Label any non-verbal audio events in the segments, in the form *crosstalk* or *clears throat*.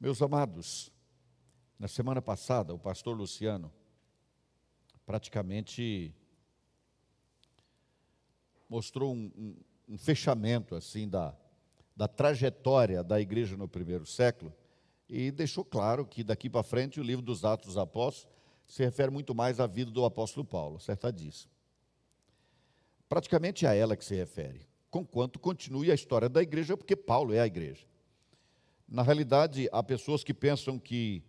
Meus amados, na semana passada, o pastor Luciano praticamente mostrou um, um, um fechamento assim da, da trajetória da igreja no primeiro século e deixou claro que daqui para frente o livro dos Atos dos Apóstolos se refere muito mais à vida do apóstolo Paulo, acertadíssimo. Praticamente é a ela que se refere, conquanto continue a história da igreja, porque Paulo é a igreja. Na realidade, há pessoas que pensam que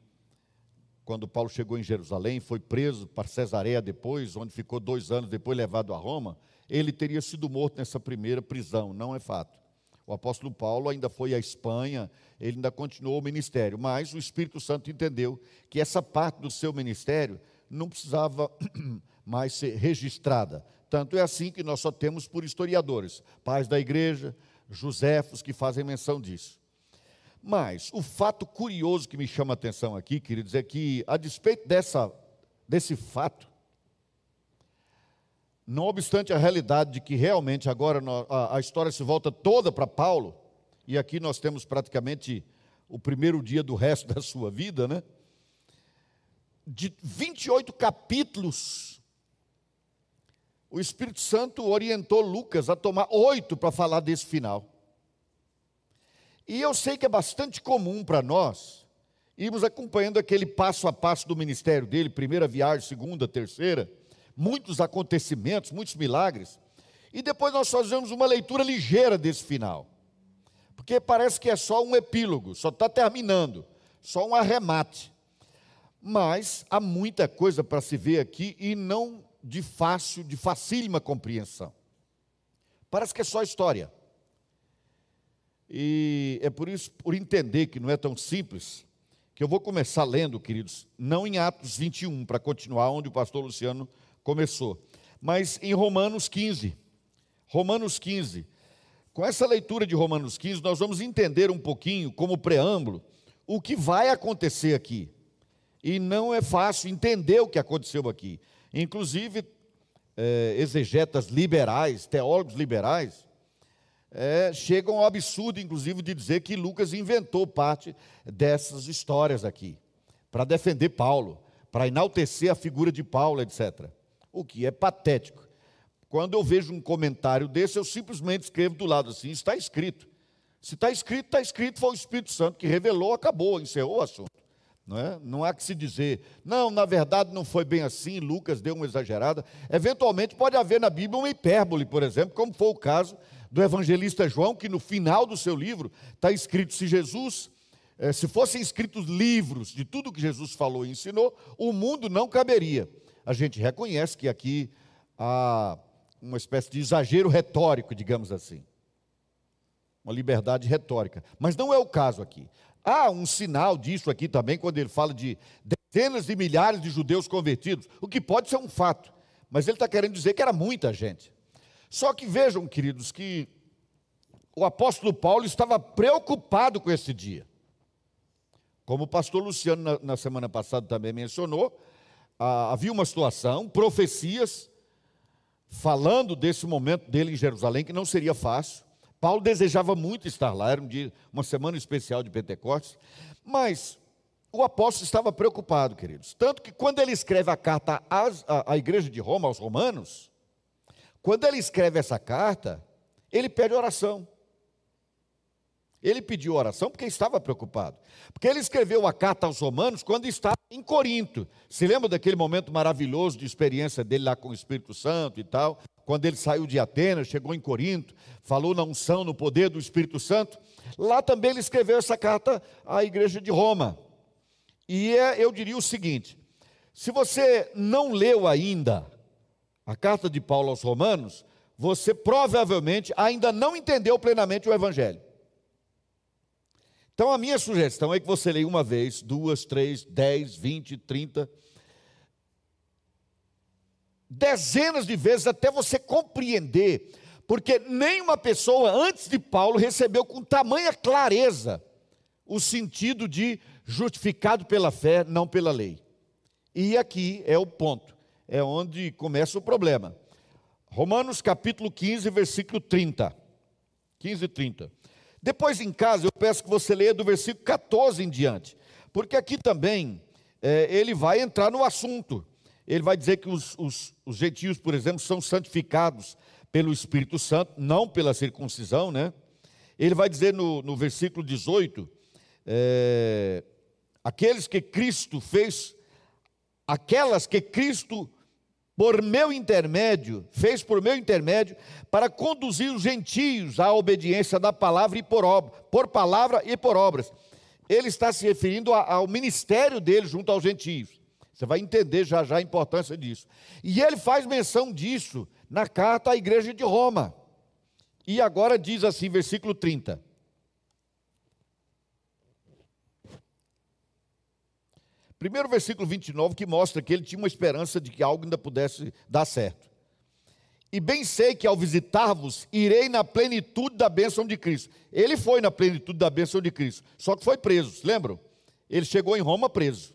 quando Paulo chegou em Jerusalém, foi preso para Cesareia depois, onde ficou dois anos, depois levado a Roma, ele teria sido morto nessa primeira prisão. Não é fato. O apóstolo Paulo ainda foi à Espanha, ele ainda continuou o ministério, mas o Espírito Santo entendeu que essa parte do seu ministério não precisava *clears throat* mais ser registrada. Tanto é assim que nós só temos por historiadores, pais da igreja, Joséfos, que fazem menção disso. Mas o fato curioso que me chama a atenção aqui, queridos, é que, a despeito dessa, desse fato, não obstante a realidade de que realmente agora a, história se volta toda para Paulo, e aqui nós temos praticamente o primeiro dia do resto da sua vida, né? De 28 capítulos, o Espírito Santo orientou Lucas a tomar oito para falar desse final. E eu sei que é bastante comum para nós irmos acompanhando aquele passo a passo do ministério dele, primeira viagem, segunda, terceira, muitos acontecimentos, muitos milagres, e depois nós fazemos uma leitura ligeira desse final, porque parece que é só um epílogo, só está terminando, só um arremate. Mas há muita coisa para se ver aqui e não de fácil, de facílima compreensão. Parece que é só história. E é por isso, por entender que não é tão simples, que eu vou começar lendo, queridos, não em Atos 21, para continuar onde o pastor Luciano começou, mas em Romanos 15. Romanos 15. Com essa leitura de Romanos 15, nós vamos entender um pouquinho, como preâmbulo, o que vai acontecer aqui. E não é fácil entender o que aconteceu aqui. Inclusive, é, exegetas liberais, teólogos liberais, é, chegam ao absurdo, inclusive, de dizer que Lucas inventou parte dessas histórias aqui, para defender Paulo, para enaltecer a figura de Paulo, etc. O que é patético. Quando eu vejo um comentário desse, eu simplesmente escrevo do lado assim: está escrito. Se está escrito, está escrito, foi o Espírito Santo que revelou, acabou, encerrou o assunto. Não, é? não há que se dizer, não, na verdade não foi bem assim, Lucas deu uma exagerada. Eventualmente pode haver na Bíblia uma hipérbole, por exemplo, como foi o caso do evangelista João, que no final do seu livro está escrito: se Jesus, eh, se fossem escritos livros de tudo que Jesus falou e ensinou, o mundo não caberia. A gente reconhece que aqui há uma espécie de exagero retórico, digamos assim. Uma liberdade retórica. Mas não é o caso aqui. Há um sinal disso aqui também, quando ele fala de dezenas de milhares de judeus convertidos, o que pode ser um fato. Mas ele está querendo dizer que era muita gente. Só que vejam, queridos, que o apóstolo Paulo estava preocupado com esse dia. Como o pastor Luciano, na, na semana passada, também mencionou, ah, havia uma situação, profecias, falando desse momento dele em Jerusalém, que não seria fácil. Paulo desejava muito estar lá, era um dia, uma semana especial de Pentecostes, mas o apóstolo estava preocupado, queridos. Tanto que quando ele escreve a carta à, à igreja de Roma, aos romanos, quando ele escreve essa carta, ele pede oração. Ele pediu oração porque estava preocupado. Porque ele escreveu a carta aos Romanos quando estava em Corinto. Se lembra daquele momento maravilhoso de experiência dele lá com o Espírito Santo e tal? Quando ele saiu de Atenas, chegou em Corinto, falou na unção, no poder do Espírito Santo. Lá também ele escreveu essa carta à igreja de Roma. E é, eu diria o seguinte: se você não leu ainda a carta de Paulo aos Romanos, você provavelmente ainda não entendeu plenamente o Evangelho. Então a minha sugestão é que você leia uma vez, duas, três, dez, vinte, trinta, dezenas de vezes até você compreender, porque nenhuma pessoa antes de Paulo recebeu com tamanha clareza o sentido de justificado pela fé, não pela lei. E aqui é o ponto é onde começa o problema. Romanos capítulo 15, versículo 30. 15 e 30. Depois em casa, eu peço que você leia do versículo 14 em diante, porque aqui também é, ele vai entrar no assunto. Ele vai dizer que os, os, os gentios, por exemplo, são santificados pelo Espírito Santo, não pela circuncisão, né? Ele vai dizer no, no versículo 18: é, aqueles que Cristo fez, aquelas que Cristo, por meu intermédio, fez por meu intermédio, para conduzir os gentios à obediência da palavra e por obra, por palavra e por obras. Ele está se referindo ao ministério dele junto aos gentios. Você vai entender já já a importância disso. E ele faz menção disso na carta à igreja de Roma. E agora diz assim, versículo 30. Primeiro versículo 29 que mostra que ele tinha uma esperança de que algo ainda pudesse dar certo. E bem sei que ao visitar-vos, irei na plenitude da bênção de Cristo. Ele foi na plenitude da bênção de Cristo, só que foi preso, lembram? Ele chegou em Roma preso.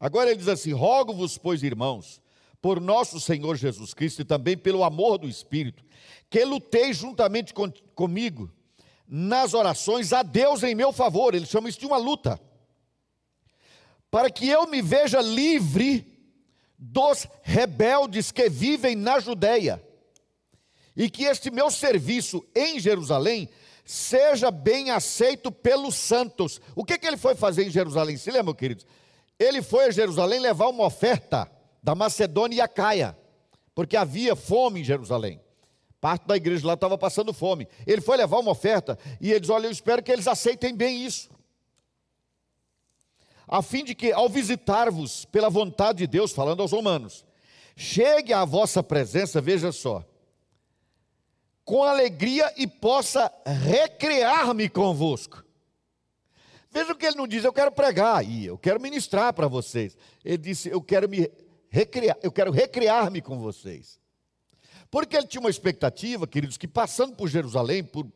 Agora ele diz assim: Rogo-vos, pois, irmãos, por nosso Senhor Jesus Cristo e também pelo amor do Espírito, que lutei juntamente com, comigo nas orações a Deus em meu favor. Ele chama isso de uma luta. Para que eu me veja livre dos rebeldes que vivem na Judéia, e que este meu serviço em Jerusalém seja bem aceito pelos santos. O que, que ele foi fazer em Jerusalém? Se lembra, queridos? Ele foi a Jerusalém levar uma oferta da Macedônia e a Caia, porque havia fome em Jerusalém. Parte da igreja lá estava passando fome. Ele foi levar uma oferta e eles, olha, eu espero que eles aceitem bem isso. A fim de que, ao visitar-vos pela vontade de Deus, falando aos romanos, chegue à vossa presença, veja só, com alegria e possa recrear-me convosco. Veja o que ele não diz, eu quero pregar e eu quero ministrar para vocês. Ele disse, eu quero me recriar, eu quero recriar-me com vocês. Porque ele tinha uma expectativa, queridos, que passando por Jerusalém, por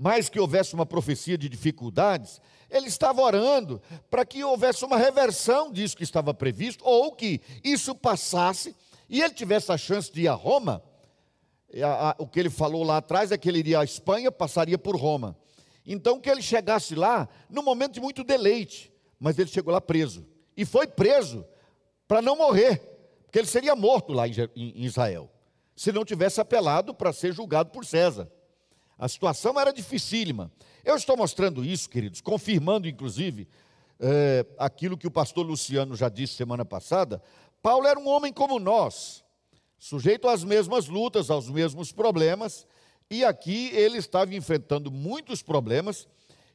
mais que houvesse uma profecia de dificuldades, ele estava orando para que houvesse uma reversão disso que estava previsto, ou que isso passasse e ele tivesse a chance de ir a Roma. O que ele falou lá atrás é que ele iria à Espanha, passaria por Roma. Então que ele chegasse lá num momento de muito deleite, mas ele chegou lá preso. E foi preso para não morrer, porque ele seria morto lá em Israel, se não tivesse apelado para ser julgado por César. A situação era dificílima. Eu estou mostrando isso, queridos, confirmando inclusive é, aquilo que o pastor Luciano já disse semana passada. Paulo era um homem como nós, sujeito às mesmas lutas, aos mesmos problemas, e aqui ele estava enfrentando muitos problemas,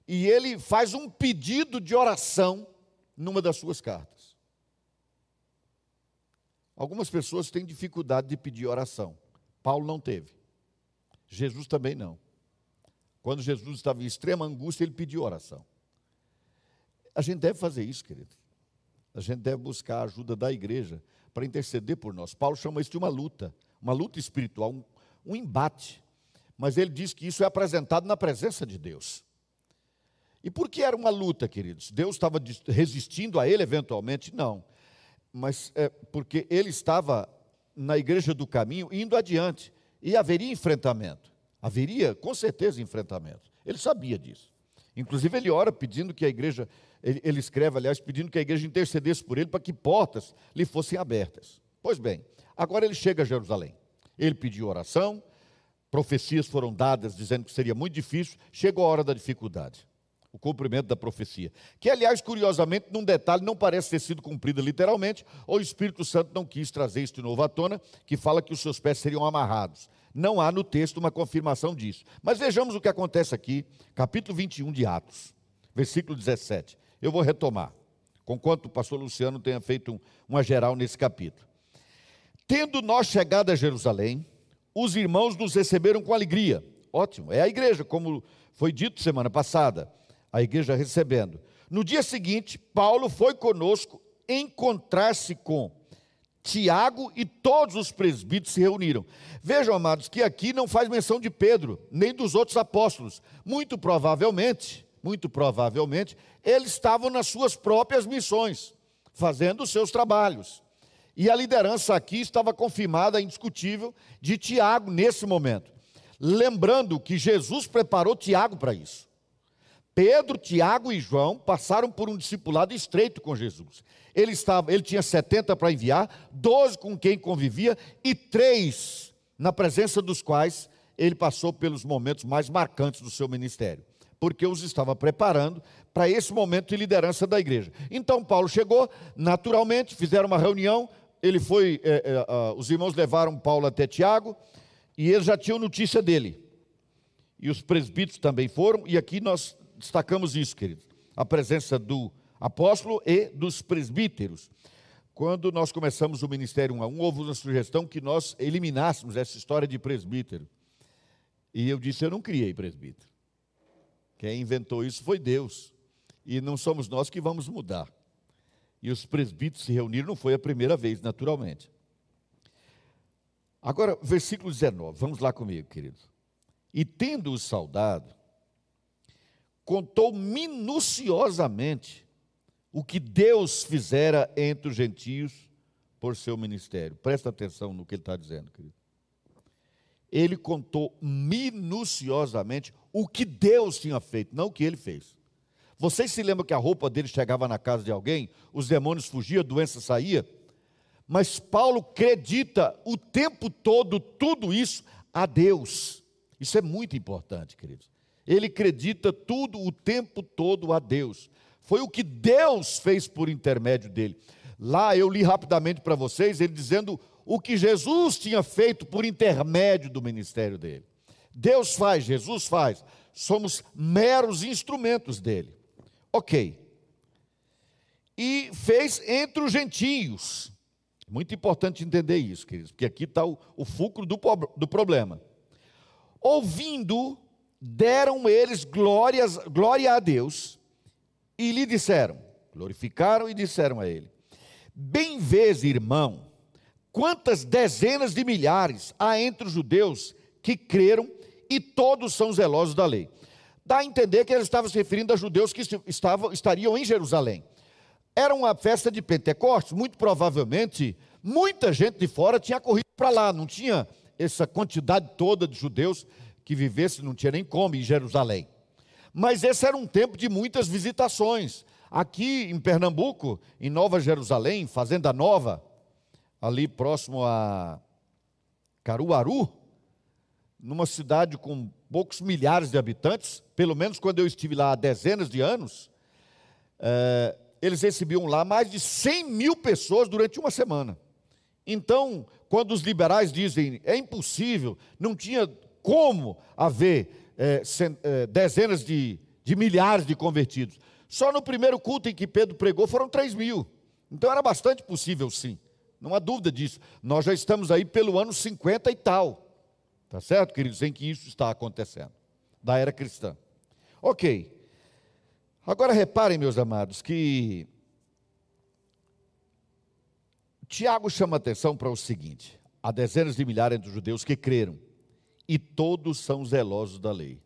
e ele faz um pedido de oração numa das suas cartas. Algumas pessoas têm dificuldade de pedir oração. Paulo não teve. Jesus também não. Quando Jesus estava em extrema angústia, ele pediu oração. A gente deve fazer isso, querido. A gente deve buscar a ajuda da igreja para interceder por nós. Paulo chama isso de uma luta, uma luta espiritual, um, um embate. Mas ele diz que isso é apresentado na presença de Deus. E por que era uma luta, queridos? Deus estava resistindo a ele eventualmente? Não mas é porque ele estava na igreja do caminho indo adiante e haveria enfrentamento. Haveria, com certeza, enfrentamento. Ele sabia disso. Inclusive, ele ora pedindo que a igreja, ele, ele escreve, aliás, pedindo que a igreja intercedesse por ele para que portas lhe fossem abertas. Pois bem, agora ele chega a Jerusalém. Ele pediu oração, profecias foram dadas dizendo que seria muito difícil, chegou a hora da dificuldade o cumprimento da profecia. Que, aliás, curiosamente, num detalhe, não parece ter sido cumprida literalmente, ou o Espírito Santo não quis trazer isto de novo à tona, que fala que os seus pés seriam amarrados. Não há no texto uma confirmação disso. Mas vejamos o que acontece aqui, capítulo 21 de Atos, versículo 17. Eu vou retomar, conquanto o pastor Luciano tenha feito um, uma geral nesse capítulo. Tendo nós chegado a Jerusalém, os irmãos nos receberam com alegria. Ótimo, é a igreja, como foi dito semana passada a igreja recebendo. No dia seguinte, Paulo foi conosco encontrar-se com Tiago e todos os presbíteros se reuniram. Vejam, amados, que aqui não faz menção de Pedro, nem dos outros apóstolos. Muito provavelmente, muito provavelmente, eles estavam nas suas próprias missões, fazendo os seus trabalhos. E a liderança aqui estava confirmada, indiscutível, de Tiago nesse momento. lembrando que Jesus preparou Tiago para isso. Pedro, Tiago e João passaram por um discipulado estreito com Jesus. Ele, estava, ele tinha 70 para enviar, 12 com quem convivia e três na presença dos quais ele passou pelos momentos mais marcantes do seu ministério, porque os estava preparando para esse momento de liderança da igreja. Então Paulo chegou, naturalmente, fizeram uma reunião, ele foi, é, é, os irmãos levaram Paulo até Tiago, e eles já tinham notícia dele. E os presbíteros também foram, e aqui nós destacamos isso, queridos. A presença do apóstolo e dos presbíteros. Quando nós começamos o ministério 1 a 1, houve uma sugestão que nós eliminássemos essa história de presbítero. E eu disse: Eu não criei presbítero. Quem inventou isso foi Deus. E não somos nós que vamos mudar. E os presbíteros se reuniram, não foi a primeira vez, naturalmente. Agora, versículo 19, vamos lá comigo, querido. E tendo o saudado, contou minuciosamente o que Deus fizera entre os gentios por seu ministério. Presta atenção no que ele está dizendo, querido ele contou minuciosamente o que Deus tinha feito, não o que ele fez. Vocês se lembram que a roupa dele chegava na casa de alguém, os demônios fugiam, a doença saía? Mas Paulo acredita o tempo todo tudo isso a Deus. Isso é muito importante, queridos. Ele acredita tudo o tempo todo a Deus. Foi o que Deus fez por intermédio dele. Lá eu li rapidamente para vocês, ele dizendo o que Jesus tinha feito por intermédio do ministério dele. Deus faz, Jesus faz, somos meros instrumentos dele. Ok. E fez entre os gentios. Muito importante entender isso, queridos, porque aqui está o, o fulcro do, do problema. Ouvindo, deram eles glórias, glória a Deus e lhe disseram, glorificaram e disseram a ele: Bem vês, irmão, Quantas dezenas de milhares há entre os judeus que creram e todos são zelosos da lei? Dá a entender que ele estava se referindo a judeus que estavam, estariam em Jerusalém. Era uma festa de Pentecostes, muito provavelmente muita gente de fora tinha corrido para lá, não tinha essa quantidade toda de judeus que vivesse, não tinha nem como em Jerusalém. Mas esse era um tempo de muitas visitações. Aqui em Pernambuco, em Nova Jerusalém, Fazenda Nova, ali próximo a Caruaru, numa cidade com poucos milhares de habitantes, pelo menos quando eu estive lá há dezenas de anos, é, eles recebiam lá mais de 100 mil pessoas durante uma semana. Então, quando os liberais dizem é impossível, não tinha como haver é, dezenas de, de milhares de convertidos. Só no primeiro culto em que Pedro pregou foram 3 mil. Então era bastante possível, sim. Não há dúvida disso. Nós já estamos aí pelo ano 50 e tal. Tá certo, queridos? Em que isso está acontecendo. Da era cristã. Ok. Agora reparem, meus amados, que Tiago chama atenção para o seguinte: há dezenas de milhares de judeus que creram, e todos são zelosos da lei.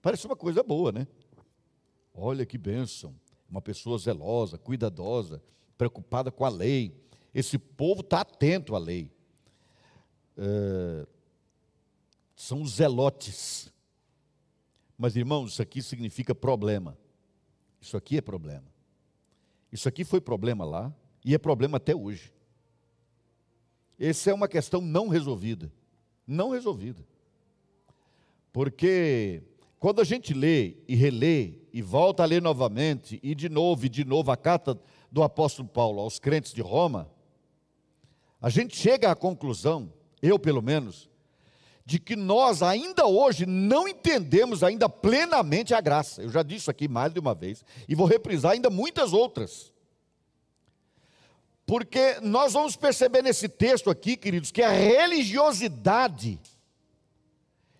Parece uma coisa boa, né? Olha que bênção. Uma pessoa zelosa, cuidadosa, preocupada com a lei. Esse povo está atento à lei. É, são zelotes. Mas, irmãos, isso aqui significa problema. Isso aqui é problema. Isso aqui foi problema lá e é problema até hoje. Essa é uma questão não resolvida. Não resolvida. Porque quando a gente lê e relê e volta a ler novamente, e de novo e de novo a carta do apóstolo Paulo aos crentes de Roma, a gente chega à conclusão, eu pelo menos, de que nós ainda hoje não entendemos ainda plenamente a graça. Eu já disse isso aqui mais de uma vez e vou reprisar ainda muitas outras. Porque nós vamos perceber nesse texto aqui, queridos, que a religiosidade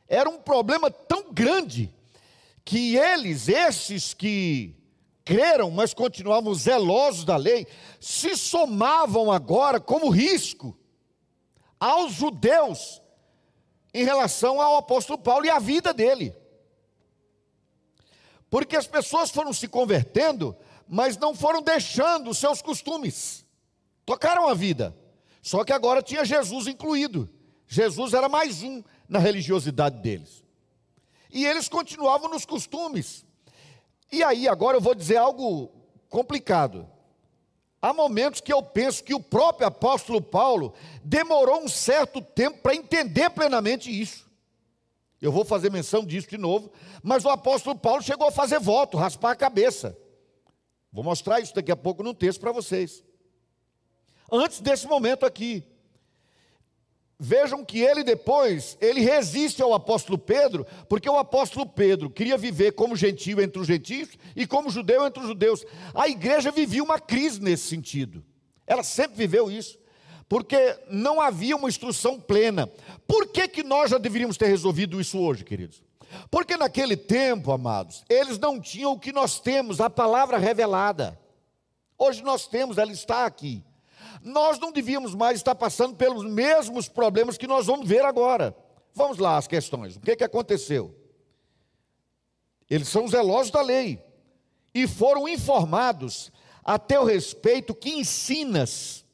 era um problema tão grande que eles, esses que creram, mas continuavam zelosos da lei, se somavam agora como risco aos judeus em relação ao apóstolo Paulo e à vida dele. Porque as pessoas foram se convertendo, mas não foram deixando os seus costumes. Tocaram a vida. Só que agora tinha Jesus incluído. Jesus era mais um na religiosidade deles. E eles continuavam nos costumes. E aí, agora eu vou dizer algo complicado. Há momentos que eu penso que o próprio apóstolo Paulo demorou um certo tempo para entender plenamente isso. Eu vou fazer menção disso de novo, mas o apóstolo Paulo chegou a fazer voto, raspar a cabeça. Vou mostrar isso daqui a pouco num texto para vocês. Antes desse momento aqui, Vejam que ele depois, ele resiste ao apóstolo Pedro, porque o apóstolo Pedro queria viver como gentio entre os gentios e como judeu entre os judeus. A igreja vivia uma crise nesse sentido. Ela sempre viveu isso, porque não havia uma instrução plena. Por que, que nós já deveríamos ter resolvido isso hoje, queridos? Porque naquele tempo, amados, eles não tinham o que nós temos, a palavra revelada. Hoje nós temos, ela está aqui nós não devíamos mais estar passando pelos mesmos problemas que nós vamos ver agora. Vamos lá as questões. O que, que aconteceu? Eles são zelosos da lei e foram informados a teu respeito que ensinas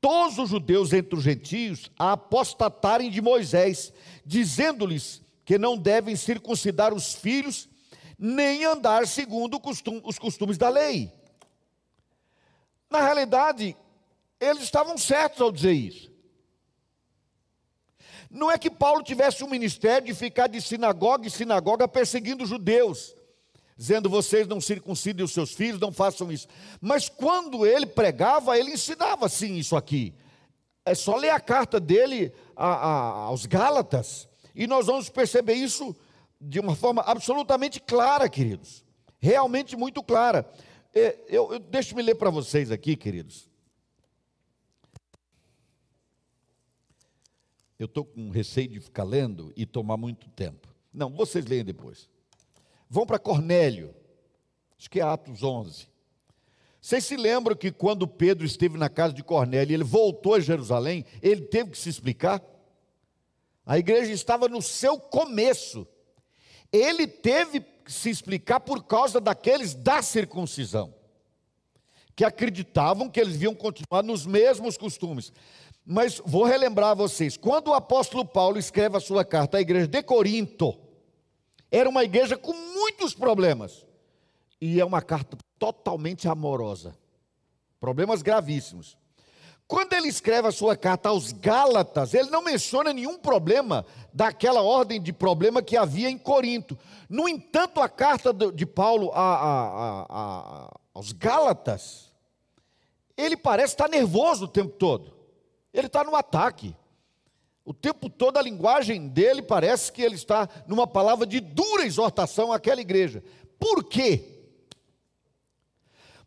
todos os judeus entre os gentios a apostatarem de Moisés, dizendo-lhes que não devem circuncidar os filhos, nem andar segundo os costumes da lei. Na realidade, eles estavam certos ao dizer isso. Não é que Paulo tivesse um ministério de ficar de sinagoga em sinagoga perseguindo judeus, dizendo vocês não circuncidem os seus filhos, não façam isso. Mas quando ele pregava, ele ensinava sim isso aqui. É só ler a carta dele a, a, aos Gálatas, e nós vamos perceber isso de uma forma absolutamente clara, queridos. Realmente muito clara. É, eu, eu, Deixa-me ler para vocês aqui, queridos. Eu estou com receio de ficar lendo e tomar muito tempo. Não, vocês leem depois. Vão para Cornélio, acho que é Atos 11. Vocês se lembram que quando Pedro esteve na casa de Cornélio, ele voltou a Jerusalém, ele teve que se explicar? A igreja estava no seu começo. Ele teve que se explicar por causa daqueles da circuncisão, que acreditavam que eles iam continuar nos mesmos costumes. Mas vou relembrar a vocês: quando o apóstolo Paulo escreve a sua carta à igreja de Corinto, era uma igreja com muitos problemas, e é uma carta totalmente amorosa, problemas gravíssimos. Quando ele escreve a sua carta aos Gálatas, ele não menciona nenhum problema daquela ordem de problema que havia em Corinto. No entanto, a carta de Paulo a, a, a, aos Gálatas, ele parece estar nervoso o tempo todo. Ele está no ataque. O tempo todo a linguagem dele parece que ele está numa palavra de dura exortação àquela igreja. Por quê?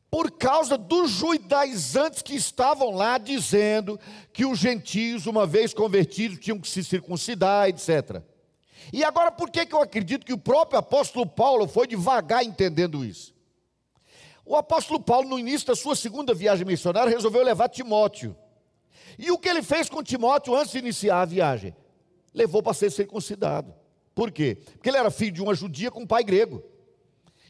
Por causa dos judaizantes que estavam lá dizendo que os gentios, uma vez convertidos, tinham que se circuncidar, etc. E agora, por que, que eu acredito que o próprio apóstolo Paulo foi devagar entendendo isso? O apóstolo Paulo, no início da sua segunda viagem missionária, resolveu levar Timóteo. E o que ele fez com Timóteo antes de iniciar a viagem? Levou para ser circuncidado. Por quê? Porque ele era filho de uma judia com um pai grego.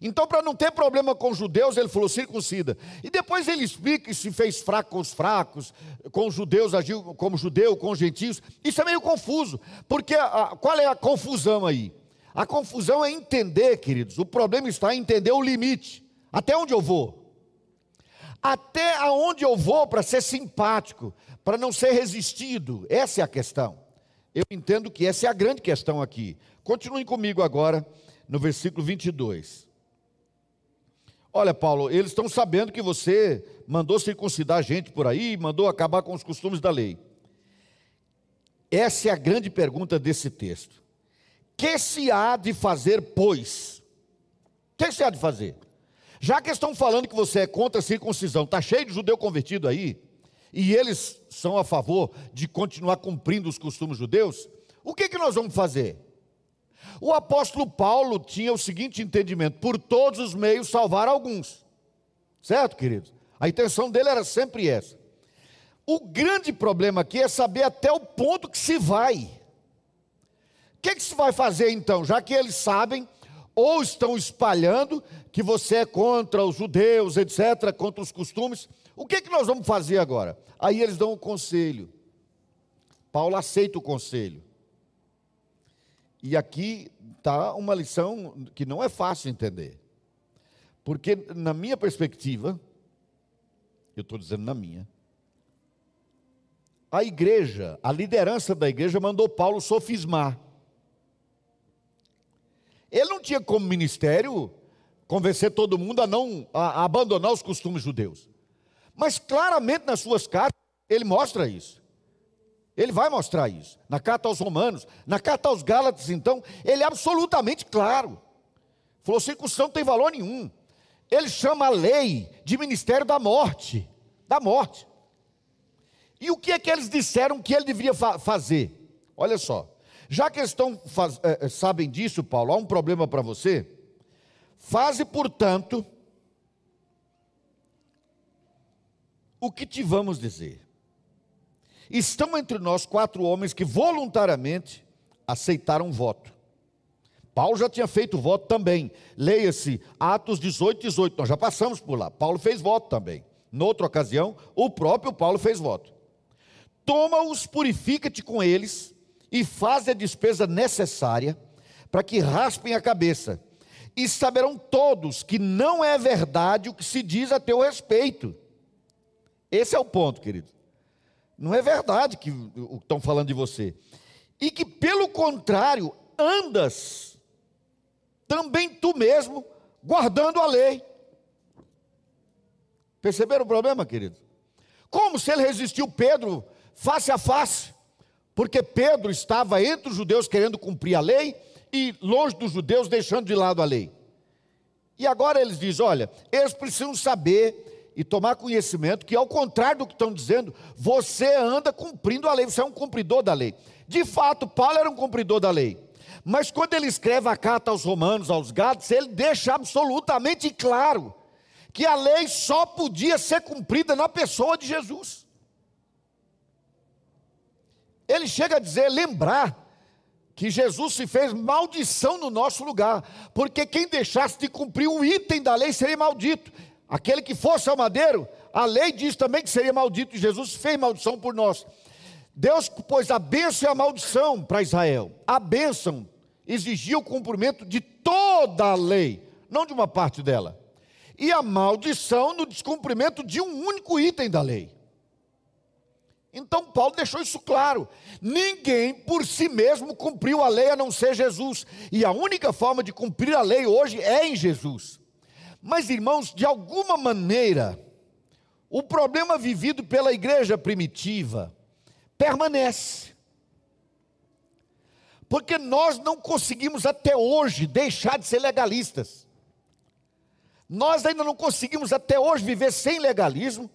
Então, para não ter problema com os judeus, ele falou circuncida. E depois ele explica se fez fraco com os fracos, com os judeus agiu como judeu, com os gentios. Isso é meio confuso, porque a, qual é a confusão aí? A confusão é entender, queridos, o problema está em entender o limite. Até onde eu vou? Até aonde eu vou para ser simpático, para não ser resistido. Essa é a questão. Eu entendo que essa é a grande questão aqui. Continuem comigo agora no versículo 22. Olha, Paulo, eles estão sabendo que você mandou circuncidar gente por aí, mandou acabar com os costumes da lei. Essa é a grande pergunta desse texto. Que se há de fazer, pois? Que se há de fazer? Já que estão falando que você é contra a circuncisão, está cheio de judeu convertido aí, e eles são a favor de continuar cumprindo os costumes judeus, o que, que nós vamos fazer? O apóstolo Paulo tinha o seguinte entendimento: por todos os meios salvar alguns. Certo, queridos? A intenção dele era sempre essa. O grande problema aqui é saber até o ponto que se vai. O que, que se vai fazer então? Já que eles sabem ou estão espalhando que você é contra os judeus, etc., contra os costumes, o que, que nós vamos fazer agora? Aí eles dão o um conselho. Paulo aceita o conselho. E aqui está uma lição que não é fácil entender. Porque, na minha perspectiva, eu estou dizendo na minha, a igreja, a liderança da igreja mandou Paulo sofismar. Ele não tinha como ministério convencer todo mundo a não a, a abandonar os costumes judeus. Mas claramente nas suas cartas ele mostra isso. Ele vai mostrar isso. Na carta aos Romanos, na carta aos Gálatas, então, ele é absolutamente claro. Falou: circuncisão não tem valor nenhum. Ele chama a lei de ministério da morte. Da morte. E o que é que eles disseram que ele deveria fa fazer? Olha só. Já que eles estão, faz, é, sabem disso, Paulo, há um problema para você. Faze, portanto, o que te vamos dizer. Estão entre nós quatro homens que voluntariamente aceitaram voto. Paulo já tinha feito voto também. Leia-se Atos 18, 18. Nós já passamos por lá. Paulo fez voto também. Noutra ocasião, o próprio Paulo fez voto. Toma-os, purifica-te com eles e faz a despesa necessária para que raspem a cabeça. E saberão todos que não é verdade o que se diz a teu respeito. Esse é o ponto, querido. Não é verdade que estão falando de você. E que, pelo contrário, andas também tu mesmo guardando a lei. Perceberam o problema, querido? Como se ele resistiu Pedro face a face? Porque Pedro estava entre os judeus querendo cumprir a lei e longe dos judeus deixando de lado a lei. E agora eles dizem: olha, eles precisam saber e tomar conhecimento que, ao contrário do que estão dizendo, você anda cumprindo a lei, você é um cumpridor da lei. De fato, Paulo era um cumpridor da lei. Mas quando ele escreve a carta aos Romanos, aos Gálatas, ele deixa absolutamente claro que a lei só podia ser cumprida na pessoa de Jesus. Ele chega a dizer, lembrar que Jesus se fez maldição no nosso lugar, porque quem deixasse de cumprir um item da lei seria maldito. Aquele que fosse ao madeiro, a lei diz também que seria maldito, Jesus fez maldição por nós. Deus pôs a bênção e a maldição para Israel. A bênção exigia o cumprimento de toda a lei, não de uma parte dela. E a maldição no descumprimento de um único item da lei. Então Paulo deixou isso claro. Ninguém por si mesmo cumpriu a lei a não ser Jesus. E a única forma de cumprir a lei hoje é em Jesus. Mas, irmãos, de alguma maneira, o problema vivido pela igreja primitiva permanece. Porque nós não conseguimos até hoje deixar de ser legalistas. Nós ainda não conseguimos até hoje viver sem legalismo.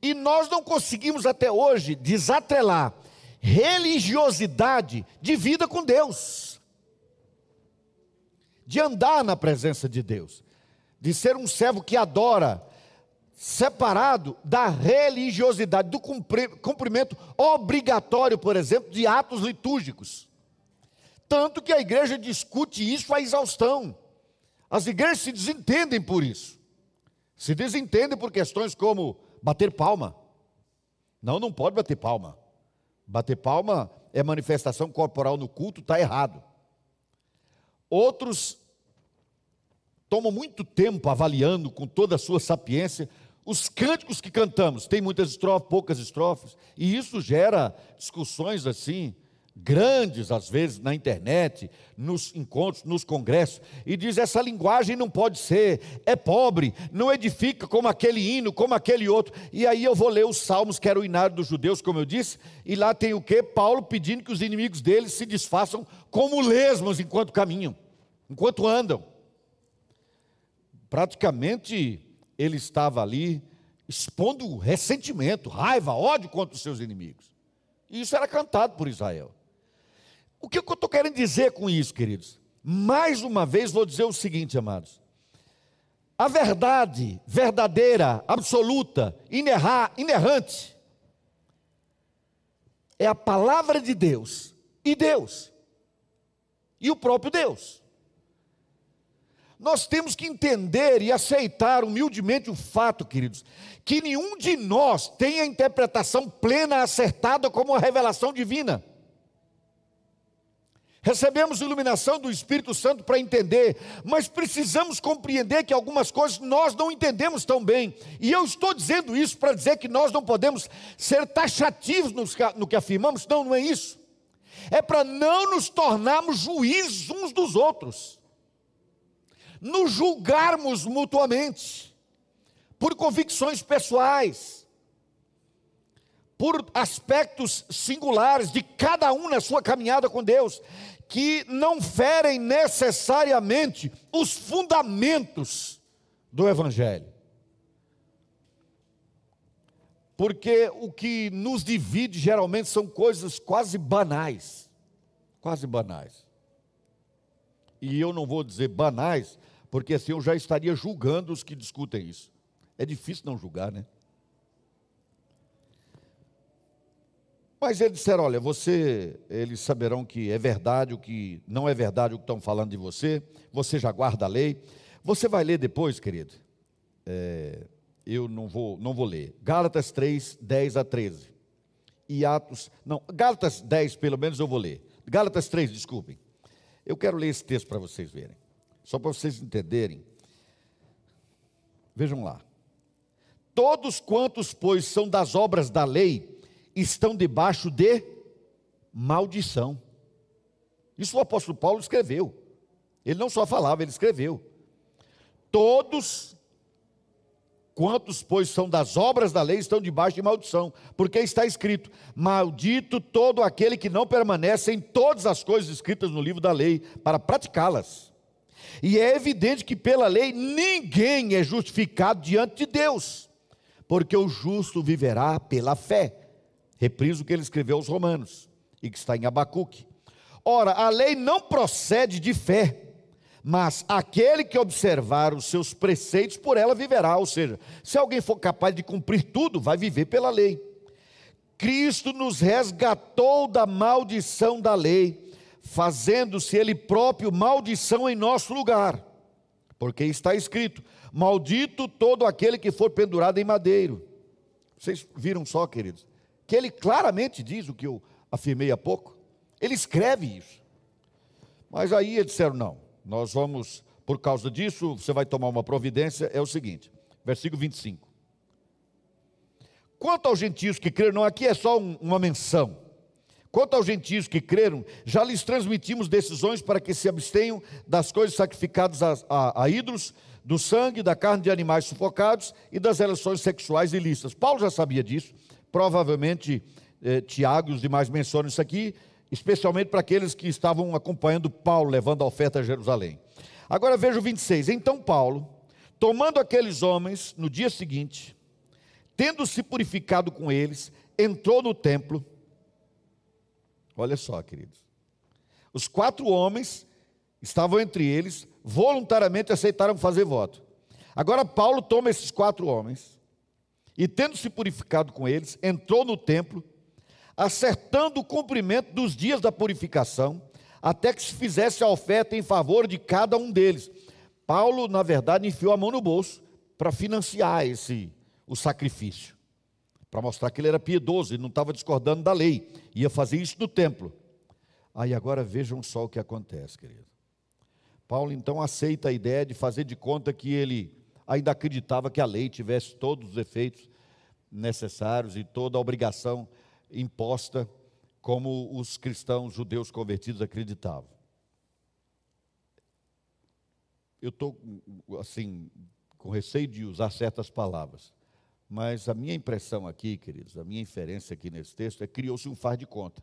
E nós não conseguimos até hoje desatrelar religiosidade de vida com Deus, de andar na presença de Deus de ser um servo que adora, separado da religiosidade, do cumprimento obrigatório, por exemplo, de atos litúrgicos. Tanto que a igreja discute isso à exaustão. As igrejas se desentendem por isso. Se desentendem por questões como bater palma. Não, não pode bater palma. Bater palma é manifestação corporal no culto, está errado. Outros tomam muito tempo avaliando com toda a sua sapiência os cânticos que cantamos. Tem muitas estrofes, poucas estrofes, e isso gera discussões assim grandes às vezes na internet, nos encontros, nos congressos, e diz essa linguagem não pode ser, é pobre, não edifica como aquele hino, como aquele outro. E aí eu vou ler os salmos que era o inário dos judeus, como eu disse, e lá tem o que? Paulo pedindo que os inimigos deles se desfaçam como lesmos enquanto caminham, enquanto andam. Praticamente ele estava ali expondo ressentimento, raiva, ódio contra os seus inimigos. E isso era cantado por Israel. O que eu estou querendo dizer com isso, queridos? Mais uma vez vou dizer o seguinte, amados. A verdade verdadeira, absoluta, inerrar, inerrante, é a palavra de Deus e Deus. E o próprio Deus. Nós temos que entender e aceitar humildemente o fato, queridos, que nenhum de nós tem a interpretação plena, acertada como a revelação divina. recebemos iluminação do Espírito Santo para entender, mas precisamos compreender que algumas coisas nós não entendemos tão bem. E eu estou dizendo isso para dizer que nós não podemos ser taxativos no que afirmamos, não, não é isso. É para não nos tornarmos juízes uns dos outros, nos julgarmos mutuamente, por convicções pessoais, por aspectos singulares de cada um na sua caminhada com Deus que não ferem necessariamente os fundamentos do Evangelho. Porque o que nos divide geralmente são coisas quase banais. Quase banais. E eu não vou dizer banais, porque assim eu já estaria julgando os que discutem isso. É difícil não julgar, né? Mas eles disseram: olha, você, eles saberão que é verdade o que não é verdade o que estão falando de você, você já guarda a lei. Você vai ler depois, querido. É, eu não vou, não vou ler. Gálatas 3, 10 a 13. E Atos, não, Gálatas 10, pelo menos eu vou ler. Gálatas 3, desculpem. Eu quero ler esse texto para vocês verem. Só para vocês entenderem. Vejam lá. Todos quantos, pois, são das obras da lei, estão debaixo de maldição. Isso o apóstolo Paulo escreveu. Ele não só falava, ele escreveu. Todos quantos, pois, são das obras da lei, estão debaixo de maldição, porque está escrito: Maldito todo aquele que não permanece em todas as coisas escritas no livro da lei, para praticá-las. E é evidente que pela lei ninguém é justificado diante de Deus, porque o justo viverá pela fé. Repriso o que ele escreveu aos Romanos e que está em Abacuque. Ora, a lei não procede de fé, mas aquele que observar os seus preceitos por ela viverá. Ou seja, se alguém for capaz de cumprir tudo, vai viver pela lei. Cristo nos resgatou da maldição da lei, fazendo-se Ele próprio maldição em nosso lugar. Porque está escrito: Maldito todo aquele que for pendurado em madeiro. Vocês viram só, queridos? que ele claramente diz o que eu afirmei há pouco. Ele escreve isso. Mas aí eles disseram: não, nós vamos, por causa disso, você vai tomar uma providência. É o seguinte, versículo 25. Quanto aos gentios que creram, não, aqui é só um, uma menção. Quanto aos gentios que creram, já lhes transmitimos decisões para que se abstenham das coisas sacrificadas a, a, a ídolos, do sangue, da carne de animais sufocados e das relações sexuais ilícitas. Paulo já sabia disso Provavelmente eh, Tiago e os demais mencionam isso aqui, especialmente para aqueles que estavam acompanhando Paulo levando a oferta a Jerusalém. Agora veja o 26. Então Paulo, tomando aqueles homens no dia seguinte, tendo se purificado com eles, entrou no templo. Olha só, queridos. Os quatro homens estavam entre eles, voluntariamente aceitaram fazer voto. Agora Paulo toma esses quatro homens e, tendo se purificado com eles, entrou no templo, acertando o cumprimento dos dias da purificação, até que se fizesse a oferta em favor de cada um deles. Paulo, na verdade, enfiou a mão no bolso para financiar esse o sacrifício, para mostrar que ele era piedoso e não estava discordando da lei, ia fazer isso no templo. Aí agora vejam só o que acontece, querido. Paulo então aceita a ideia de fazer de conta que ele ainda acreditava que a lei tivesse todos os efeitos necessários e toda a obrigação imposta, como os cristãos judeus convertidos acreditavam. Eu estou, assim, com receio de usar certas palavras, mas a minha impressão aqui, queridos, a minha inferência aqui nesse texto é criou-se um faz de conta.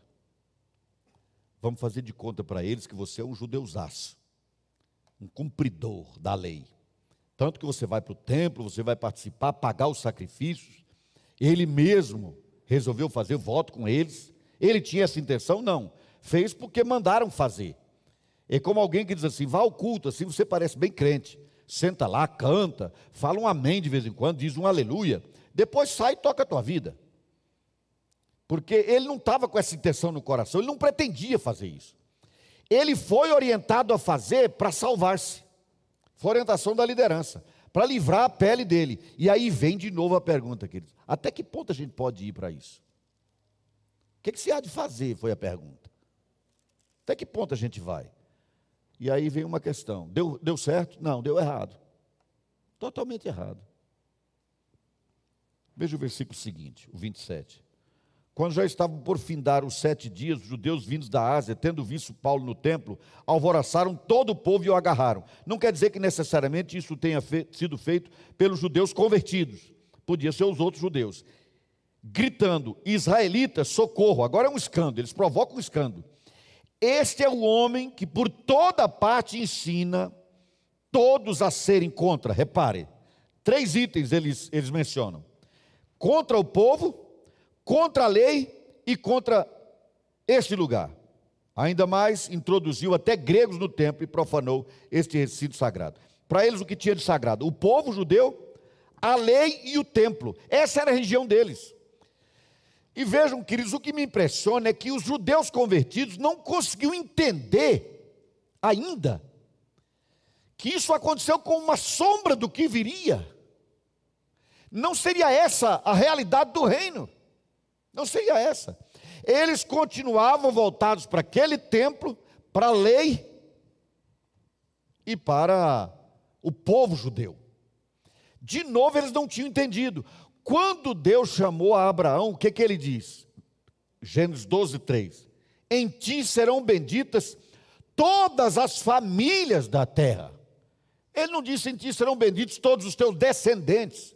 Vamos fazer de conta para eles que você é um judeusaço, um cumpridor da lei. Tanto que você vai para o templo, você vai participar, pagar os sacrifícios. Ele mesmo resolveu fazer voto com eles. Ele tinha essa intenção? Não. Fez porque mandaram fazer. É como alguém que diz assim: vá ao culto, assim você parece bem crente. Senta lá, canta, fala um amém de vez em quando, diz um aleluia. Depois sai e toca a tua vida. Porque ele não estava com essa intenção no coração, ele não pretendia fazer isso. Ele foi orientado a fazer para salvar-se. Foi orientação da liderança, para livrar a pele dele. E aí vem de novo a pergunta, queridos: até que ponto a gente pode ir para isso? O que, que se há de fazer? Foi a pergunta. Até que ponto a gente vai? E aí vem uma questão: deu, deu certo? Não, deu errado. Totalmente errado. Veja o versículo seguinte, o 27. Quando já estavam por findar os sete dias, os judeus vindos da Ásia, tendo visto Paulo no templo, alvoroçaram todo o povo e o agarraram. Não quer dizer que necessariamente isso tenha fe sido feito pelos judeus convertidos, podia ser os outros judeus, gritando: Israelitas, socorro! Agora é um escândalo, eles provocam um escândalo. Este é o homem que por toda parte ensina todos a serem contra. Repare, três itens eles, eles mencionam: contra o povo contra a lei e contra este lugar. Ainda mais, introduziu até gregos no templo e profanou este recinto sagrado. Para eles, o que tinha de sagrado? O povo judeu, a lei e o templo. Essa era a religião deles. E vejam, queridos, o que me impressiona é que os judeus convertidos não conseguiam entender ainda que isso aconteceu com uma sombra do que viria. Não seria essa a realidade do reino. Não seria essa. Eles continuavam voltados para aquele templo, para a lei e para o povo judeu. De novo, eles não tinham entendido. Quando Deus chamou a Abraão, o que, que ele diz? Gênesis 12, 3. Em ti serão benditas todas as famílias da terra. Ele não disse em ti serão benditos todos os teus descendentes,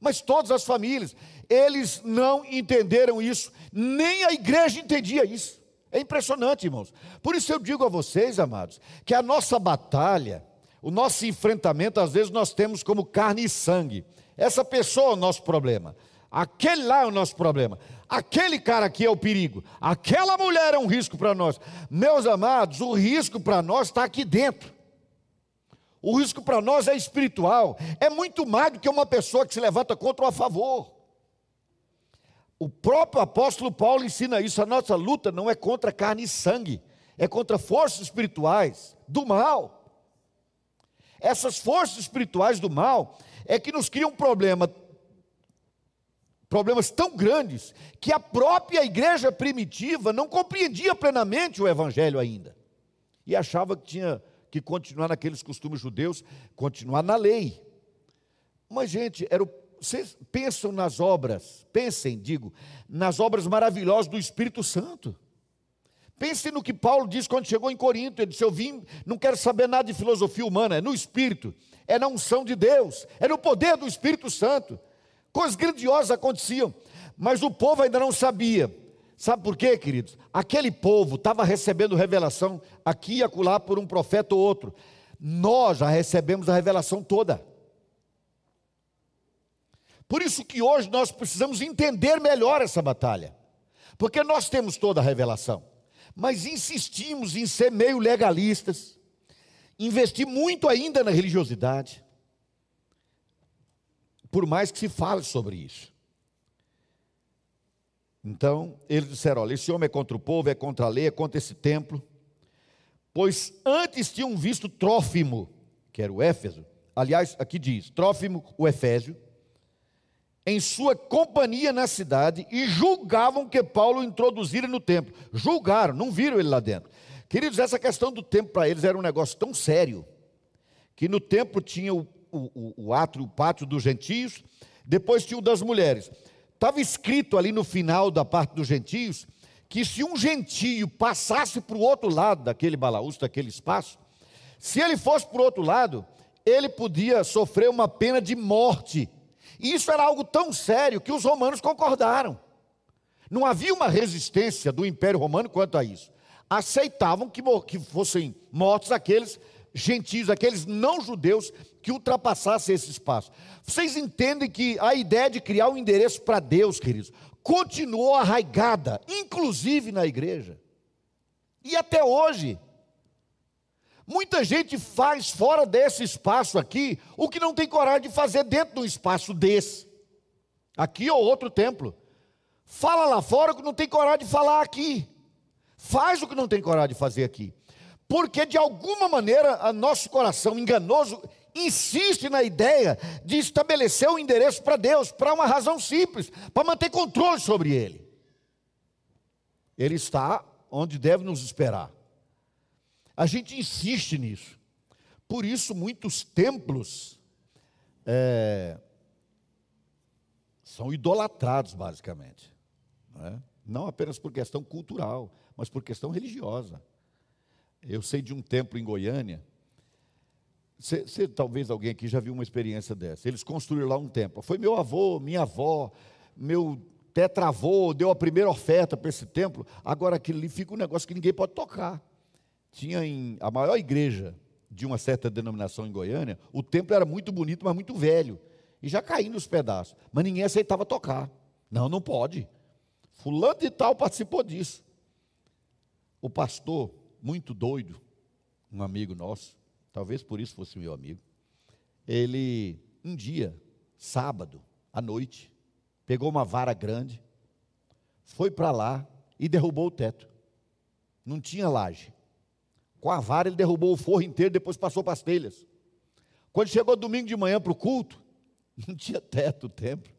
mas todas as famílias. Eles não entenderam isso, nem a igreja entendia isso. É impressionante, irmãos. Por isso eu digo a vocês, amados, que a nossa batalha, o nosso enfrentamento, às vezes nós temos como carne e sangue. Essa pessoa é o nosso problema. Aquele lá é o nosso problema. Aquele cara aqui é o perigo. Aquela mulher é um risco para nós. Meus amados, o risco para nós está aqui dentro. O risco para nós é espiritual. É muito mais do que uma pessoa que se levanta contra ou a favor. O próprio apóstolo Paulo ensina isso. A nossa luta não é contra carne e sangue, é contra forças espirituais do mal. Essas forças espirituais do mal é que nos criam um problema, problemas tão grandes que a própria igreja primitiva não compreendia plenamente o evangelho ainda. E achava que tinha que continuar naqueles costumes judeus, continuar na lei. Mas, gente, era o vocês pensam nas obras, pensem, digo, nas obras maravilhosas do Espírito Santo. Pensem no que Paulo disse quando chegou em Corinto. Ele disse: Eu vim, não quero saber nada de filosofia humana, é no Espírito, é na unção de Deus, é no poder do Espírito Santo. Coisas grandiosas aconteciam, mas o povo ainda não sabia. Sabe por quê, queridos? Aquele povo estava recebendo revelação aqui e acolá por um profeta ou outro. Nós já recebemos a revelação toda. Por isso que hoje nós precisamos entender melhor essa batalha. Porque nós temos toda a revelação, mas insistimos em ser meio legalistas, investir muito ainda na religiosidade, por mais que se fale sobre isso. Então, eles disseram: olha, esse homem é contra o povo, é contra a lei, é contra esse templo. Pois antes tinham visto Trófimo, que era o Éfeso. Aliás, aqui diz: Trófimo, o Efésio em sua companhia na cidade e julgavam que Paulo introduzira no templo. Julgaram, não viram ele lá dentro. Queridos, essa questão do templo para eles era um negócio tão sério que no templo tinha o, o, o átrio, o pátio dos gentios, depois tinha o das mulheres. Estava escrito ali no final da parte dos gentios que se um gentio passasse para o outro lado daquele balaúso, daquele espaço, se ele fosse para o outro lado, ele podia sofrer uma pena de morte e isso era algo tão sério que os romanos concordaram. Não havia uma resistência do Império Romano quanto a isso. Aceitavam que, que fossem mortos aqueles gentios, aqueles não judeus que ultrapassassem esse espaço. Vocês entendem que a ideia de criar um endereço para Deus, queridos, continuou arraigada, inclusive na igreja. E até hoje. Muita gente faz fora desse espaço aqui o que não tem coragem de fazer dentro de um espaço desse, aqui ou outro templo. Fala lá fora o que não tem coragem de falar aqui. Faz o que não tem coragem de fazer aqui. Porque de alguma maneira o nosso coração enganoso insiste na ideia de estabelecer um endereço para Deus, para uma razão simples, para manter controle sobre Ele. Ele está onde deve nos esperar A gente insiste nisso. Por isso, muitos templos é, são idolatrados, basicamente. Não, é? não apenas por questão cultural, mas por questão religiosa. Eu sei de um templo em Goiânia. Você, talvez alguém aqui já viu uma experiência dessa. Eles construíram lá um templo. Foi meu avô, minha avó, meu tetravô, deu a primeira oferta para esse templo. Agora aquilo ali fica um negócio que ninguém pode tocar. Tinha em a maior igreja de uma certa denominação em Goiânia, o templo era muito bonito, mas muito velho. E já caindo os pedaços. Mas ninguém aceitava tocar. Não, não pode. Fulano de tal participou disso. O pastor, muito doido, um amigo nosso, talvez por isso fosse meu amigo, ele, um dia, sábado, à noite, pegou uma vara grande, foi para lá e derrubou o teto. Não tinha laje. Com a vara ele derrubou o forro inteiro, depois passou para as telhas. Quando chegou domingo de manhã para o culto, *laughs* não tinha teto o templo.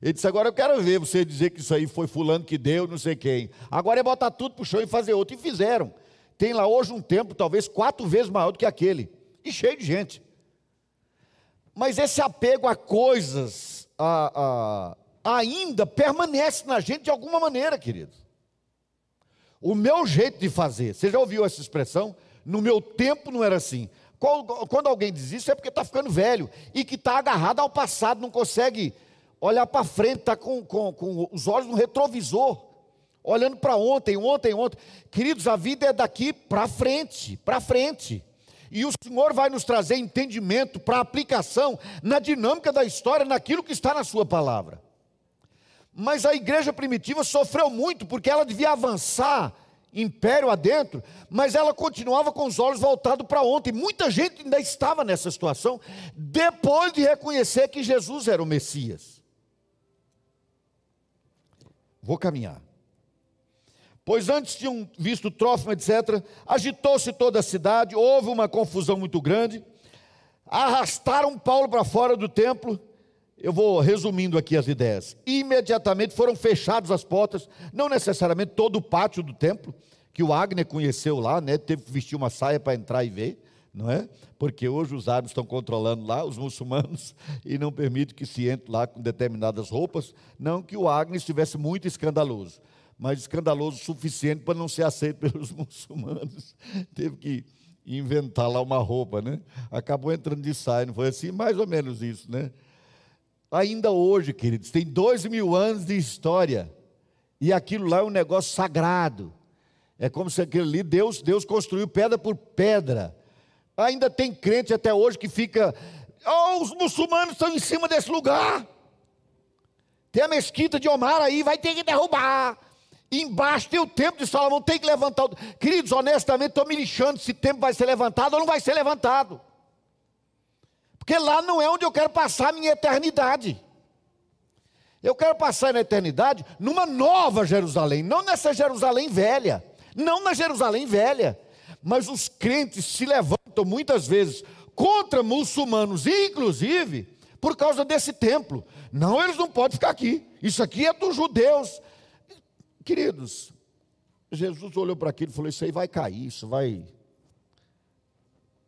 Ele disse: Agora eu quero ver você dizer que isso aí foi fulano que deu, não sei quem. Agora é botar tudo para o chão e fazer outro. E fizeram. Tem lá hoje um templo, talvez quatro vezes maior do que aquele. E cheio de gente. Mas esse apego a coisas a, a, ainda permanece na gente de alguma maneira, queridos. O meu jeito de fazer, você já ouviu essa expressão? No meu tempo não era assim. Quando alguém diz isso é porque está ficando velho e que está agarrado ao passado, não consegue olhar para frente, está com, com, com os olhos no retrovisor, olhando para ontem, ontem, ontem. Queridos, a vida é daqui para frente, para frente. E o Senhor vai nos trazer entendimento para aplicação na dinâmica da história, naquilo que está na Sua palavra. Mas a igreja primitiva sofreu muito, porque ela devia avançar império adentro, mas ela continuava com os olhos voltados para ontem. Muita gente ainda estava nessa situação, depois de reconhecer que Jesus era o Messias. Vou caminhar. Pois antes tinham visto Trófimo, etc. Agitou-se toda a cidade, houve uma confusão muito grande. Arrastaram Paulo para fora do templo. Eu vou resumindo aqui as ideias. Imediatamente foram fechadas as portas, não necessariamente todo o pátio do templo, que o Agner conheceu lá, né? Teve que vestir uma saia para entrar e ver, não é? Porque hoje os árabes estão controlando lá, os muçulmanos, *laughs* e não permite que se entre lá com determinadas roupas. Não que o Agner estivesse muito escandaloso mas escandaloso o suficiente para não ser aceito pelos *laughs* muçulmanos. Teve que inventar lá uma roupa, né? Acabou entrando de saia, não foi assim? Mais ou menos isso, né? Ainda hoje, queridos, tem dois mil anos de história, e aquilo lá é um negócio sagrado. É como se aquilo ali, Deus, Deus construiu pedra por pedra. Ainda tem crente até hoje que fica, oh, os muçulmanos estão em cima desse lugar. Tem a mesquita de Omar aí, vai ter que derrubar. Embaixo tem o templo de Salomão, tem que levantar. Queridos, honestamente, estou me lixando se o templo vai ser levantado ou não vai ser levantado. Porque lá não é onde eu quero passar a minha eternidade. Eu quero passar na eternidade numa nova Jerusalém, não nessa Jerusalém velha, não na Jerusalém velha. Mas os crentes se levantam muitas vezes contra muçulmanos, inclusive por causa desse templo. Não, eles não podem ficar aqui. Isso aqui é dos judeus. Queridos, Jesus olhou para aquilo e falou: Isso aí vai cair, isso vai.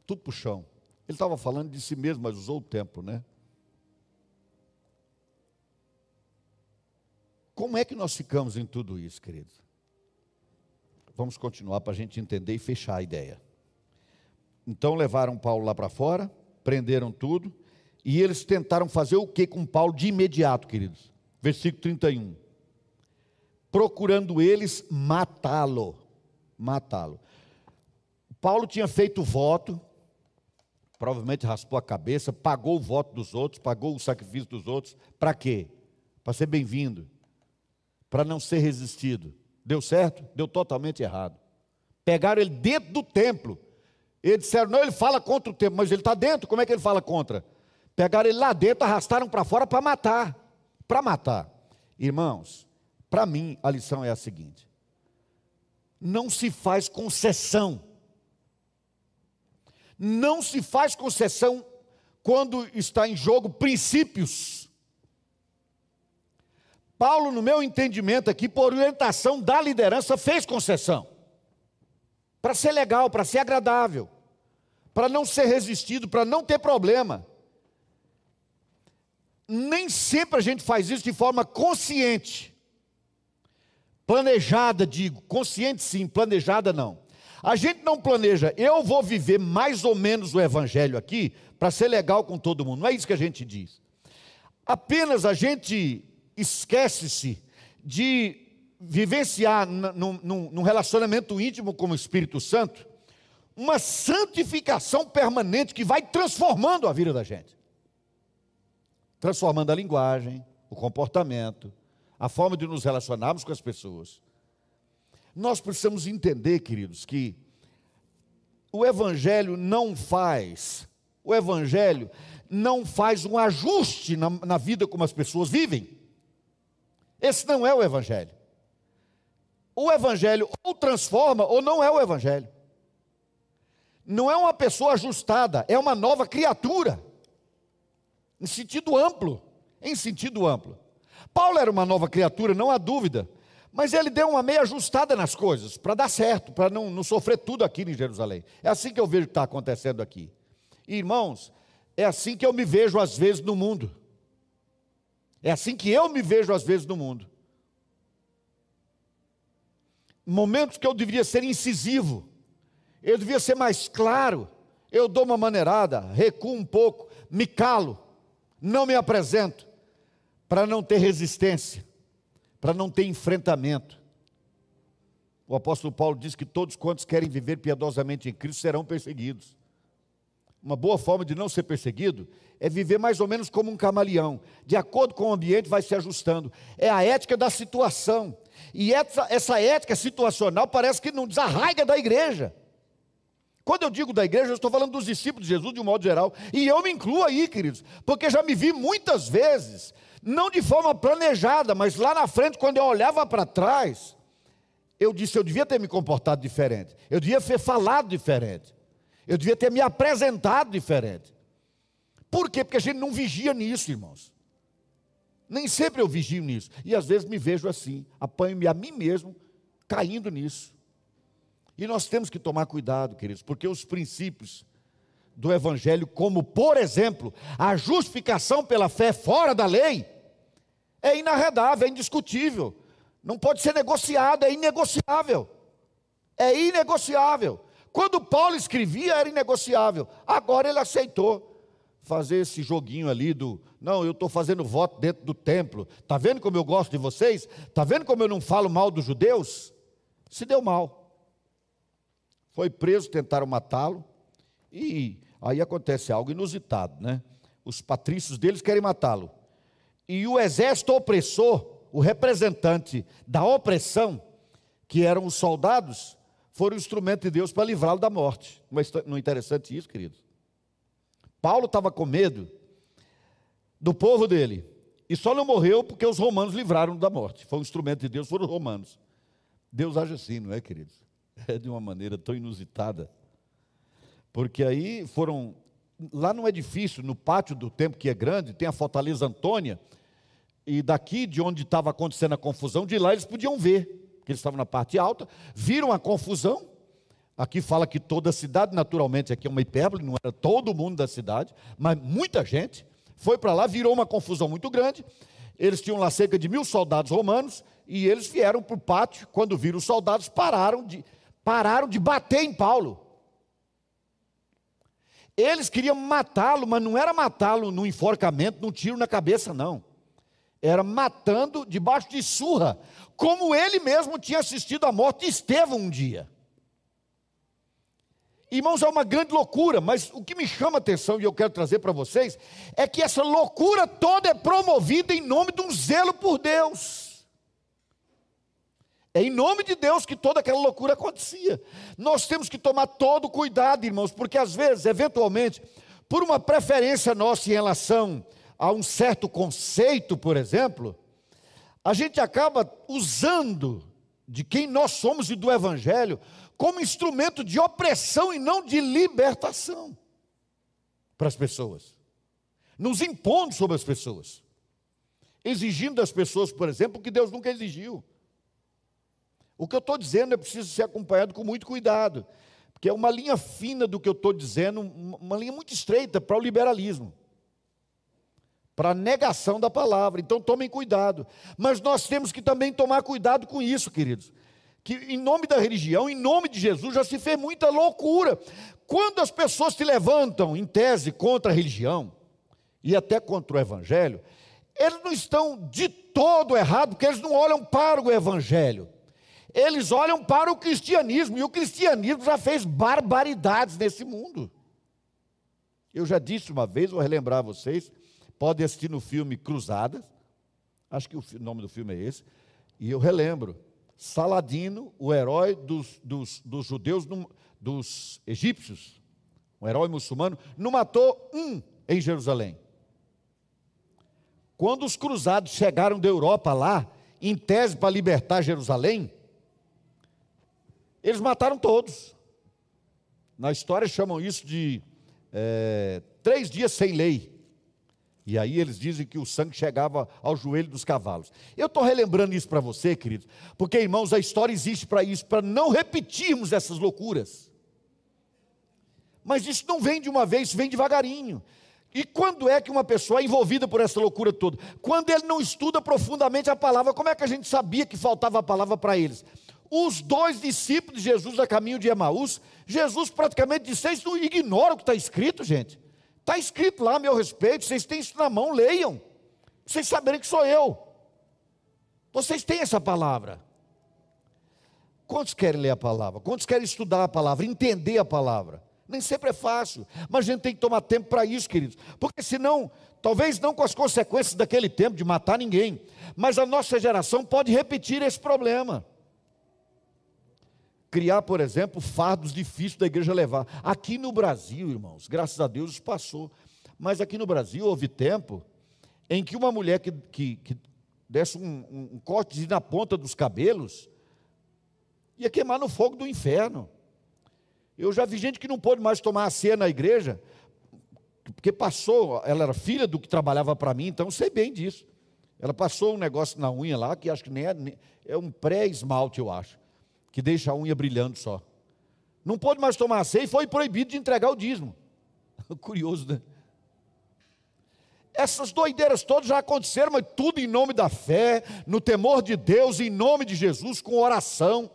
Tudo para o chão. Ele estava falando de si mesmo, mas usou o templo, né? Como é que nós ficamos em tudo isso, queridos? Vamos continuar para a gente entender e fechar a ideia. Então levaram Paulo lá para fora, prenderam tudo, e eles tentaram fazer o que com Paulo de imediato, queridos? Versículo 31 procurando eles matá-lo. Matá-lo. Paulo tinha feito voto, provavelmente raspou a cabeça, pagou o voto dos outros, pagou o sacrifício dos outros. Para quê? Para ser bem-vindo, para não ser resistido. Deu certo? Deu totalmente errado. Pegaram ele dentro do templo. Eles disseram: não, ele fala contra o templo, mas ele está dentro, como é que ele fala contra? Pegaram ele lá dentro, arrastaram para fora para matar. Para matar. Irmãos, para mim, a lição é a seguinte: não se faz concessão. Não se faz concessão quando está em jogo princípios. Paulo, no meu entendimento aqui, por orientação da liderança, fez concessão. para ser legal, para ser agradável, para não ser resistido, para não ter problema. Nem sempre a gente faz isso de forma consciente. Planejada, digo, consciente sim, planejada não. A gente não planeja, eu vou viver mais ou menos o evangelho aqui para ser legal com todo mundo. Não é isso que a gente diz. Apenas a gente esquece-se de vivenciar num, relacionamento íntimo com o Espírito Santo uma santificação permanente que vai transformando a vida da gente transformando a linguagem, o comportamento, a forma de nos relacionarmos com as pessoas. Nós precisamos entender, queridos, que o Evangelho não faz, o Evangelho não faz um ajuste na, na vida como as pessoas vivem. Esse não é o Evangelho. O Evangelho ou transforma ou não é o Evangelho. Não é uma pessoa ajustada, é uma nova criatura em sentido amplo, em sentido amplo. Paulo era uma nova criatura, não há dúvida, mas ele deu uma meia ajustada nas coisas, para dar certo, para não, não sofrer tudo aqui em Jerusalém. É assim que eu vejo que está acontecendo aqui. Irmãos, é assim que eu me vejo às vezes no mundo. É assim que eu me vejo às vezes no mundo. Momentos que eu deveria ser incisivo, eu devia ser mais claro, eu dou uma maneirada, recuo um pouco, me calo não me apresento, para não ter resistência, para não ter enfrentamento. O apóstolo Paulo diz que todos quantos querem viver piedosamente em Cristo serão perseguidos. Uma boa forma de não ser perseguido é viver mais ou menos como um camaleão. De acordo com o ambiente, vai se ajustando. É a ética da situação. E essa, essa ética situacional parece que não desarraiga da igreja. Quando eu digo da igreja, eu estou falando dos discípulos de Jesus de um modo geral, e eu me incluo aí, queridos, porque já me vi muitas vezes, não de forma planejada, mas lá na frente, quando eu olhava para trás, eu disse: eu devia ter me comportado diferente, eu devia ter falado diferente, eu devia ter me apresentado diferente. Por quê? Porque a gente não vigia nisso, irmãos. Nem sempre eu vigio nisso, e às vezes me vejo assim, apanho-me a mim mesmo caindo nisso. E nós temos que tomar cuidado, queridos, porque os princípios do Evangelho, como por exemplo, a justificação pela fé fora da lei, é inarredável, é indiscutível, não pode ser negociado, é inegociável. É inegociável. Quando Paulo escrevia, era inegociável, agora ele aceitou fazer esse joguinho ali do, não, eu estou fazendo voto dentro do templo, está vendo como eu gosto de vocês? Está vendo como eu não falo mal dos judeus? Se deu mal foi preso, tentaram matá-lo, e aí acontece algo inusitado, né? Os patrícios deles querem matá-lo. E o exército opressor, o representante da opressão, que eram os soldados, foram o instrumento de Deus para livrá-lo da morte. Não é interessante isso, queridos? Paulo estava com medo do povo dele. E só não morreu porque os romanos livraram da morte. Foi um instrumento de Deus, foram os romanos. Deus age assim, não é, queridos? *laughs* é de uma maneira tão inusitada. Porque aí foram. Lá no edifício, no pátio do templo, que é grande, tem a Fortaleza Antônia, e daqui de onde estava acontecendo a confusão, de lá eles podiam ver, que eles estavam na parte alta, viram a confusão. Aqui fala que toda a cidade, naturalmente, aqui é uma hipérbole, não era todo mundo da cidade, mas muita gente foi para lá, virou uma confusão muito grande. Eles tinham lá cerca de mil soldados romanos, e eles vieram para o pátio, quando viram os soldados, pararam de, pararam de bater em Paulo. Eles queriam matá-lo, mas não era matá-lo no enforcamento, num tiro na cabeça, não. Era matando debaixo de surra, como ele mesmo tinha assistido à morte de Estevão um dia. Irmãos, é uma grande loucura, mas o que me chama a atenção e eu quero trazer para vocês é que essa loucura toda é promovida em nome de um zelo por Deus. É em nome de Deus que toda aquela loucura acontecia. Nós temos que tomar todo cuidado, irmãos, porque às vezes, eventualmente, por uma preferência nossa em relação a um certo conceito, por exemplo, a gente acaba usando de quem nós somos e do Evangelho como instrumento de opressão e não de libertação para as pessoas, nos impondo sobre as pessoas, exigindo das pessoas, por exemplo, o que Deus nunca exigiu. O que eu estou dizendo é preciso ser acompanhado com muito cuidado, porque é uma linha fina do que eu estou dizendo, uma linha muito estreita para o liberalismo, para a negação da palavra. Então tomem cuidado. Mas nós temos que também tomar cuidado com isso, queridos. Que em nome da religião, em nome de Jesus, já se fez muita loucura. Quando as pessoas se levantam, em tese, contra a religião, e até contra o evangelho, eles não estão de todo errados, porque eles não olham para o evangelho eles olham para o cristianismo, e o cristianismo já fez barbaridades nesse mundo. Eu já disse uma vez, vou relembrar vocês, podem assistir no filme Cruzadas, acho que o nome do filme é esse, e eu relembro, Saladino, o herói dos, dos, dos judeus, dos egípcios, um herói muçulmano, não matou um em Jerusalém. Quando os cruzados chegaram da Europa lá, em tese para libertar Jerusalém, eles mataram todos. Na história chamam isso de é, três dias sem lei. E aí eles dizem que o sangue chegava ao joelho dos cavalos. Eu estou relembrando isso para você, queridos, porque, irmãos, a história existe para isso, para não repetirmos essas loucuras. Mas isso não vem de uma vez, isso vem devagarinho. E quando é que uma pessoa é envolvida por essa loucura toda? Quando ele não estuda profundamente a palavra, como é que a gente sabia que faltava a palavra para eles? Os dois discípulos de Jesus a caminho de Emaús, Jesus praticamente disse: vocês não ignoram o que está escrito, gente. Está escrito lá a meu respeito, vocês têm isso na mão, leiam. Vocês saberem que sou eu. Vocês têm essa palavra. Quantos querem ler a palavra? Quantos querem estudar a palavra, entender a palavra? Nem sempre é fácil, mas a gente tem que tomar tempo para isso, queridos. Porque senão, talvez não com as consequências daquele tempo de matar ninguém, mas a nossa geração pode repetir esse problema criar, por exemplo, fardos difíceis da igreja levar. Aqui no Brasil, irmãos, graças a Deus isso passou. Mas aqui no Brasil houve tempo em que uma mulher que, que, que desse um, um, corte na ponta dos cabelos ia queimar no fogo do inferno. Eu já vi gente que não pôde mais tomar a ceia na igreja, porque passou, ela era filha do que trabalhava para mim, então sei bem disso. Ela passou um negócio na unha lá, que acho que nem é, é um pré-esmalte, eu acho que deixa a unha brilhando só. Não pôde mais tomar ceia e foi proibido de entregar o dízimo. *laughs* Curioso, né? Essas doideiras todas já aconteceram, mas tudo em nome da fé, no temor de Deus, em nome de Jesus, com oração.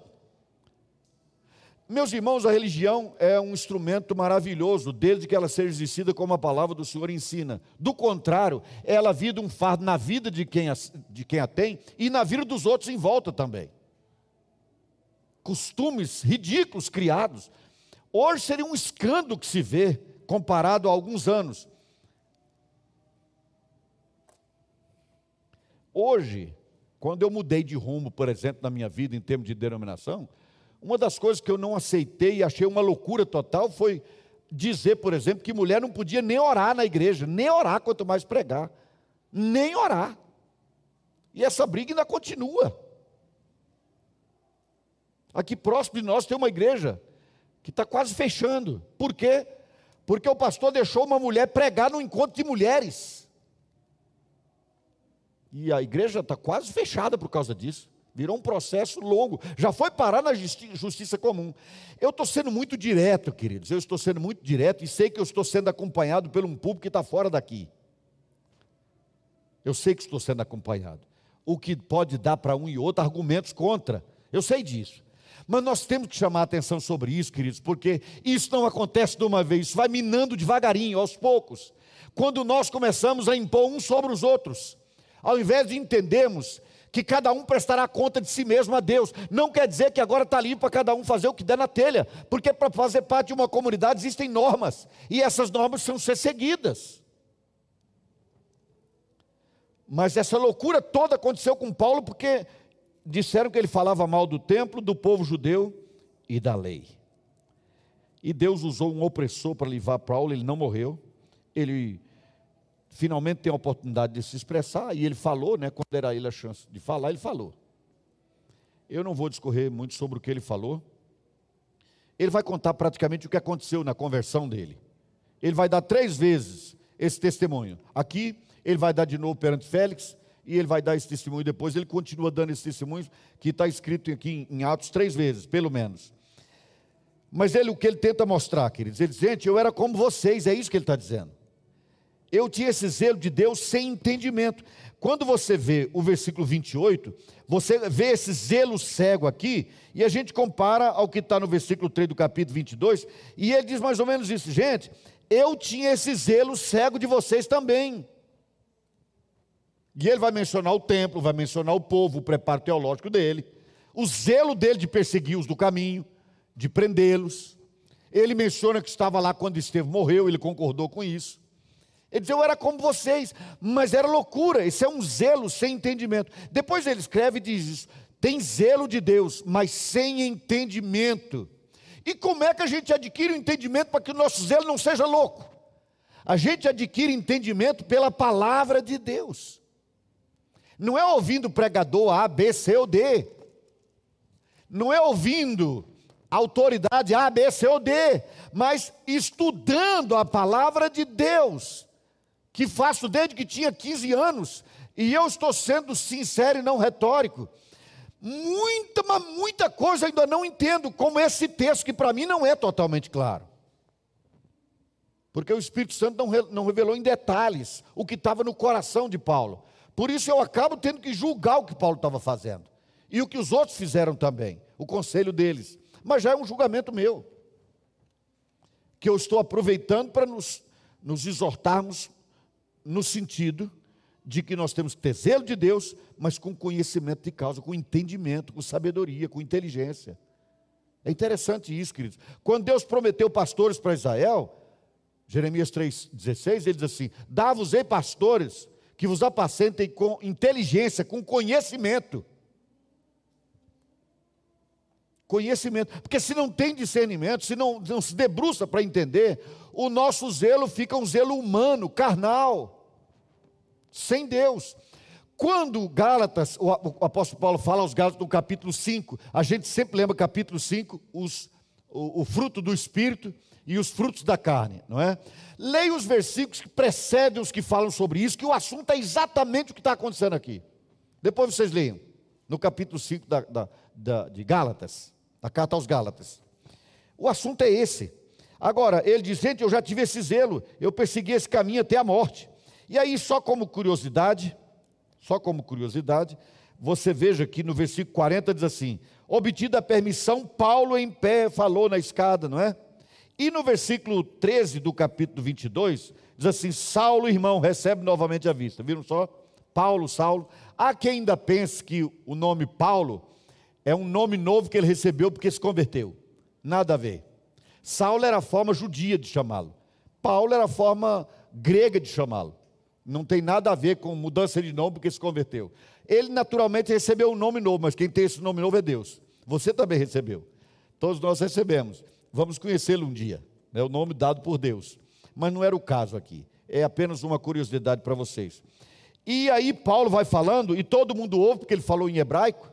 Meus irmãos, a religião é um instrumento maravilhoso, desde que ela seja exercida como a palavra do Senhor ensina. Do contrário, ela vira um fardo na vida de quem a, de quem a tem e na vida dos outros em volta também costumes ridículos criados. Hoje seria um escândalo que se vê comparado a alguns anos. Hoje, quando eu mudei de rumo, por exemplo, na minha vida em termos de denominação, uma das coisas que eu não aceitei e achei uma loucura total foi dizer, por exemplo, que mulher não podia nem orar na igreja, nem orar, quanto mais pregar, nem orar. E essa briga ainda continua. Aqui próximo de nós tem uma igreja que está quase fechando. Por quê? Porque o pastor deixou uma mulher pregar no encontro de mulheres. E a igreja está quase fechada por causa disso. Virou um processo longo. Já foi parar na justi justiça comum. Eu estou sendo muito direto, queridos. Eu estou sendo muito direto e sei que eu estou sendo acompanhado por um público que está fora daqui. Eu sei que estou sendo acompanhado. O que pode dar para um e outro argumentos contra. Eu sei disso. Mas nós temos que chamar a atenção sobre isso, queridos, porque isso não acontece de uma vez, isso vai minando devagarinho, aos poucos. Quando nós começamos a impor uns sobre os outros, ao invés de entendermos que cada um prestará conta de si mesmo a Deus, não quer dizer que agora está livre para cada um fazer o que der na telha, porque para fazer parte de uma comunidade existem normas, e essas normas precisam ser seguidas. Mas essa loucura toda aconteceu com Paulo porque disseram que ele falava mal do templo, do povo judeu e da lei. E Deus usou um opressor para levar Paulo, ele não morreu. Ele finalmente tem a oportunidade de se expressar, e ele falou, né, quando era ele a chance de falar, ele falou. Eu não vou discorrer muito sobre o que ele falou. Ele vai contar praticamente o que aconteceu na conversão dele. Ele vai dar três vezes esse testemunho. Aqui, ele vai dar de novo perante Félix, e ele vai dar esse testemunho depois. Ele continua dando esse testemunho, que está escrito aqui em Atos três vezes, pelo menos. Mas ele, o que ele tenta mostrar, queridos, ele diz: gente, eu era como vocês, é isso que ele está dizendo. Eu tinha esse zelo de Deus sem entendimento. Quando você vê o versículo 28, você vê esse zelo cego aqui, e a gente compara ao que está no versículo 3 do capítulo 22, e ele diz mais ou menos isso: gente, eu tinha esse zelo cego de vocês também. E ele vai mencionar o templo, vai mencionar o povo, o preparo teológico dele, o zelo dele de persegui os do caminho, de prendê-los. Ele menciona que estava lá quando Estevão morreu, ele concordou com isso. Ele diz: Eu era como vocês, mas era loucura. Isso é um zelo sem entendimento. Depois ele escreve e diz: isso, Tem zelo de Deus, mas sem entendimento. E como é que a gente adquire o entendimento para que o nosso zelo não seja louco? A gente adquire entendimento pela palavra de Deus. Não é ouvindo pregador A, B, C ou D. Não é ouvindo autoridade A, B, C ou D, mas estudando a palavra de Deus que faço desde que tinha 15 anos, e eu estou sendo sincero e não retórico. Muita, mas muita coisa ainda não entendo, como esse texto que para mim não é totalmente claro. Porque o Espírito Santo não, não revelou em detalhes o que estava no coração de Paulo. Por isso eu acabo tendo que julgar o que Paulo estava fazendo. E o que os outros fizeram também, o conselho deles. Mas já é um julgamento meu. Que eu estou aproveitando para nos, nos exortarmos no sentido de que nós temos que ter zelo de Deus, mas com conhecimento de causa, com entendimento, com sabedoria, com inteligência. É interessante isso, queridos. Quando Deus prometeu pastores para Israel, Jeremias 3,16, ele diz assim: Dá-vos-ei pastores que vos apacentem com inteligência, com conhecimento. Conhecimento, porque se não tem discernimento, se não, não se debruça para entender, o nosso zelo fica um zelo humano, carnal, sem Deus. Quando Gálatas, o, apóstolo Paulo fala aos Gálatas no capítulo 5, a gente sempre lembra capítulo 5, os, o, o fruto do Espírito e os frutos da carne, não é? Leia os versículos que precedem os que falam sobre isso, que o assunto é exatamente o que está acontecendo aqui. Depois vocês leiam, no capítulo 5 da, da, da, de Gálatas, da carta aos Gálatas. O assunto é esse. Agora, ele diz: gente, eu já tive esse zelo, eu persegui esse caminho até a morte. E aí, só como curiosidade, só como curiosidade, você veja que no versículo 40 diz assim: obtida a permissão, Paulo em pé falou na escada, não é? E no versículo 13 do capítulo 22, diz assim: Saulo, irmão, recebe novamente a vista. Viram só? Paulo, Saulo. Há quem ainda pense que o nome Paulo é um nome novo que ele recebeu porque se converteu. Nada a ver. Saulo era a forma judia de chamá-lo. Paulo era a forma grega de chamá-lo. Não tem nada a ver com mudança de nome porque se converteu. Ele naturalmente recebeu um nome novo, mas quem tem esse nome novo é Deus. Você também recebeu. Todos nós recebemos. Vamos conhecê-lo um dia. É o nome dado por Deus. Mas não era o caso aqui. É apenas uma curiosidade para vocês. E aí Paulo vai falando, e todo mundo ouve, porque ele falou em hebraico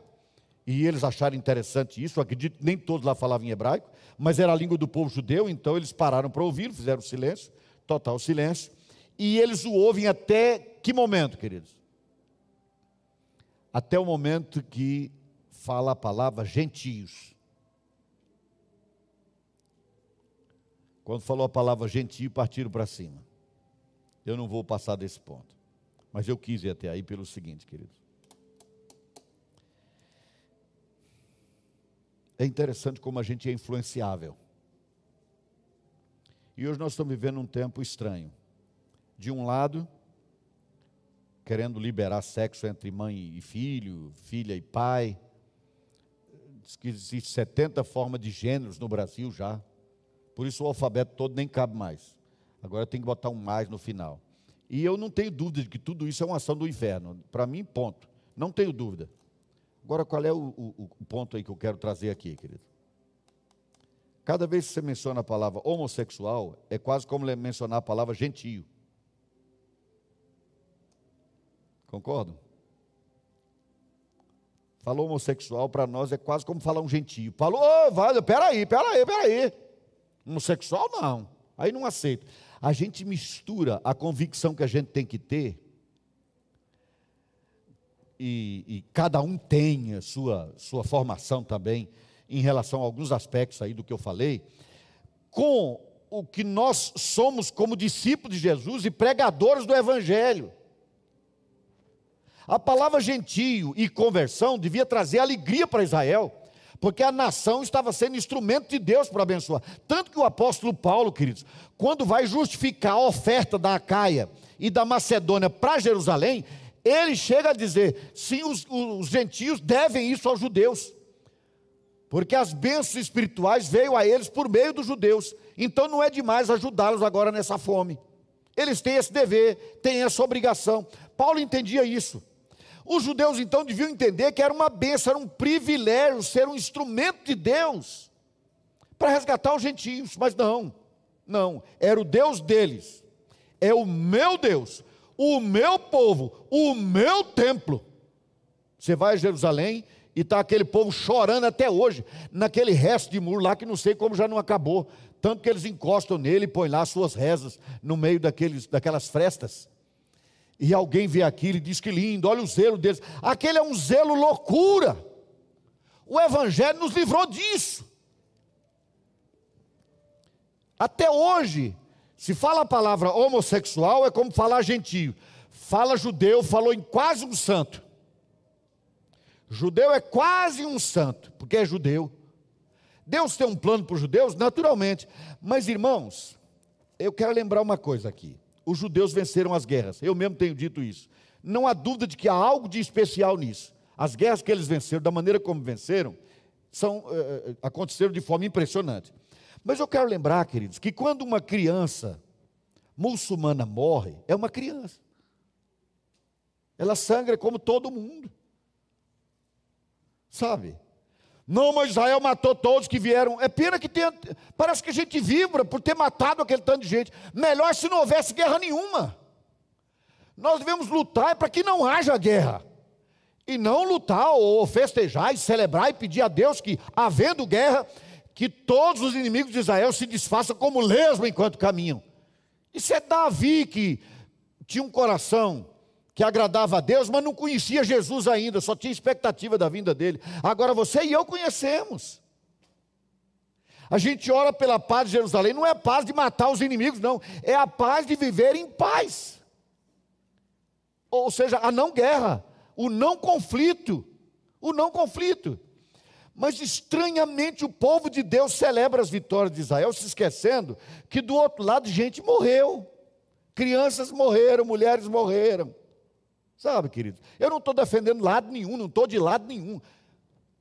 e eles acharam interessante isso. Acredito que nem todos lá falavam em hebraico, mas era a língua do povo judeu, então eles pararam para ouvir, fizeram silêncio, total silêncio, e eles o ouvem até que momento, queridos? Até o momento que fala a palavra gentios. Quando falou a palavra gentio, partiram para cima. Eu não vou passar desse ponto. Mas eu quis ir até aí pelo seguinte, queridos. É interessante como a gente é influenciável. E hoje nós estamos vivendo um tempo estranho. De um lado, querendo liberar sexo entre mãe e filho, filha e pai. Diz que existe 70 formas de gêneros no Brasil já. Por isso o alfabeto todo nem cabe mais. Agora tem que botar um mais no final. E eu não tenho dúvida de que tudo isso é uma ação do inferno. Para mim, ponto. Não tenho dúvida. Agora, qual é o, o, o ponto aí que eu quero trazer aqui, querido? Cada vez que você menciona a palavra homossexual, é quase como mencionar a palavra gentio. Concordam? Falou homossexual para nós é quase como falar um gentio. Falou, oh, vale, peraí, peraí, peraí. Homossexual não, aí não aceito. A gente mistura a convicção que a gente tem que ter e, e cada um tem a sua, sua formação também em relação a alguns aspectos aí do que eu falei, com o que nós somos como discípulos de Jesus e pregadores do Evangelho. A palavra gentio e conversão devia trazer alegria para Israel, porque a nação estava sendo instrumento de Deus para abençoar. Tanto que o apóstolo Paulo, queridos, quando vai justificar a oferta da Acaia e da Macedônia para Jerusalém, ele chega a dizer: sim, os, os gentios devem isso aos judeus, porque as bênçãos espirituais veio a eles por meio dos judeus. Então não é demais ajudá-los agora nessa fome. Eles têm esse dever, têm essa obrigação. Paulo entendia isso. Os judeus então deviam entender que era uma bênção, era um privilégio ser um instrumento de Deus para resgatar os gentios, mas não, não, era o Deus deles, é o meu Deus, o meu povo, o meu templo. Você vai a Jerusalém e está aquele povo chorando até hoje, naquele resto de muro lá que não sei como já não acabou, tanto que eles encostam nele e põem lá suas rezas no meio daqueles, daquelas frestas. E alguém vê aquilo e diz que lindo, olha o zelo deles. Aquele é um zelo loucura. O Evangelho nos livrou disso. Até hoje, se fala a palavra homossexual, é como falar gentio. Fala judeu, falou em quase um santo. Judeu é quase um santo, porque é judeu. Deus tem um plano para os judeus, naturalmente. Mas, irmãos, eu quero lembrar uma coisa aqui os judeus venceram as guerras. Eu mesmo tenho dito isso. Não há dúvida de que há algo de especial nisso. As guerras que eles venceram, da maneira como venceram, são, uh, aconteceram de forma impressionante. Mas eu quero lembrar, queridos, que quando uma criança muçulmana morre, é uma criança. Ela sangra como todo mundo. Sabe? Não, mas Israel matou todos que vieram. É pena que tenha. Parece que a gente vibra por ter matado aquele tanto de gente. Melhor se não houvesse guerra nenhuma. Nós devemos lutar para que não haja guerra. E não lutar ou festejar e celebrar e pedir a Deus que, havendo guerra, que todos os inimigos de Israel se desfaçam como lesmo enquanto caminham. Isso é Davi que tinha um coração que agradava a Deus, mas não conhecia Jesus ainda, só tinha expectativa da vinda dele. Agora você e eu conhecemos. A gente ora pela paz de Jerusalém, não é a paz de matar os inimigos, não, é a paz de viver em paz. Ou seja, a não guerra, o não conflito, o não conflito. Mas estranhamente o povo de Deus celebra as vitórias de Israel, se esquecendo que do outro lado gente morreu. Crianças morreram, mulheres morreram. Sabe, queridos? Eu não estou defendendo lado nenhum, não estou de lado nenhum.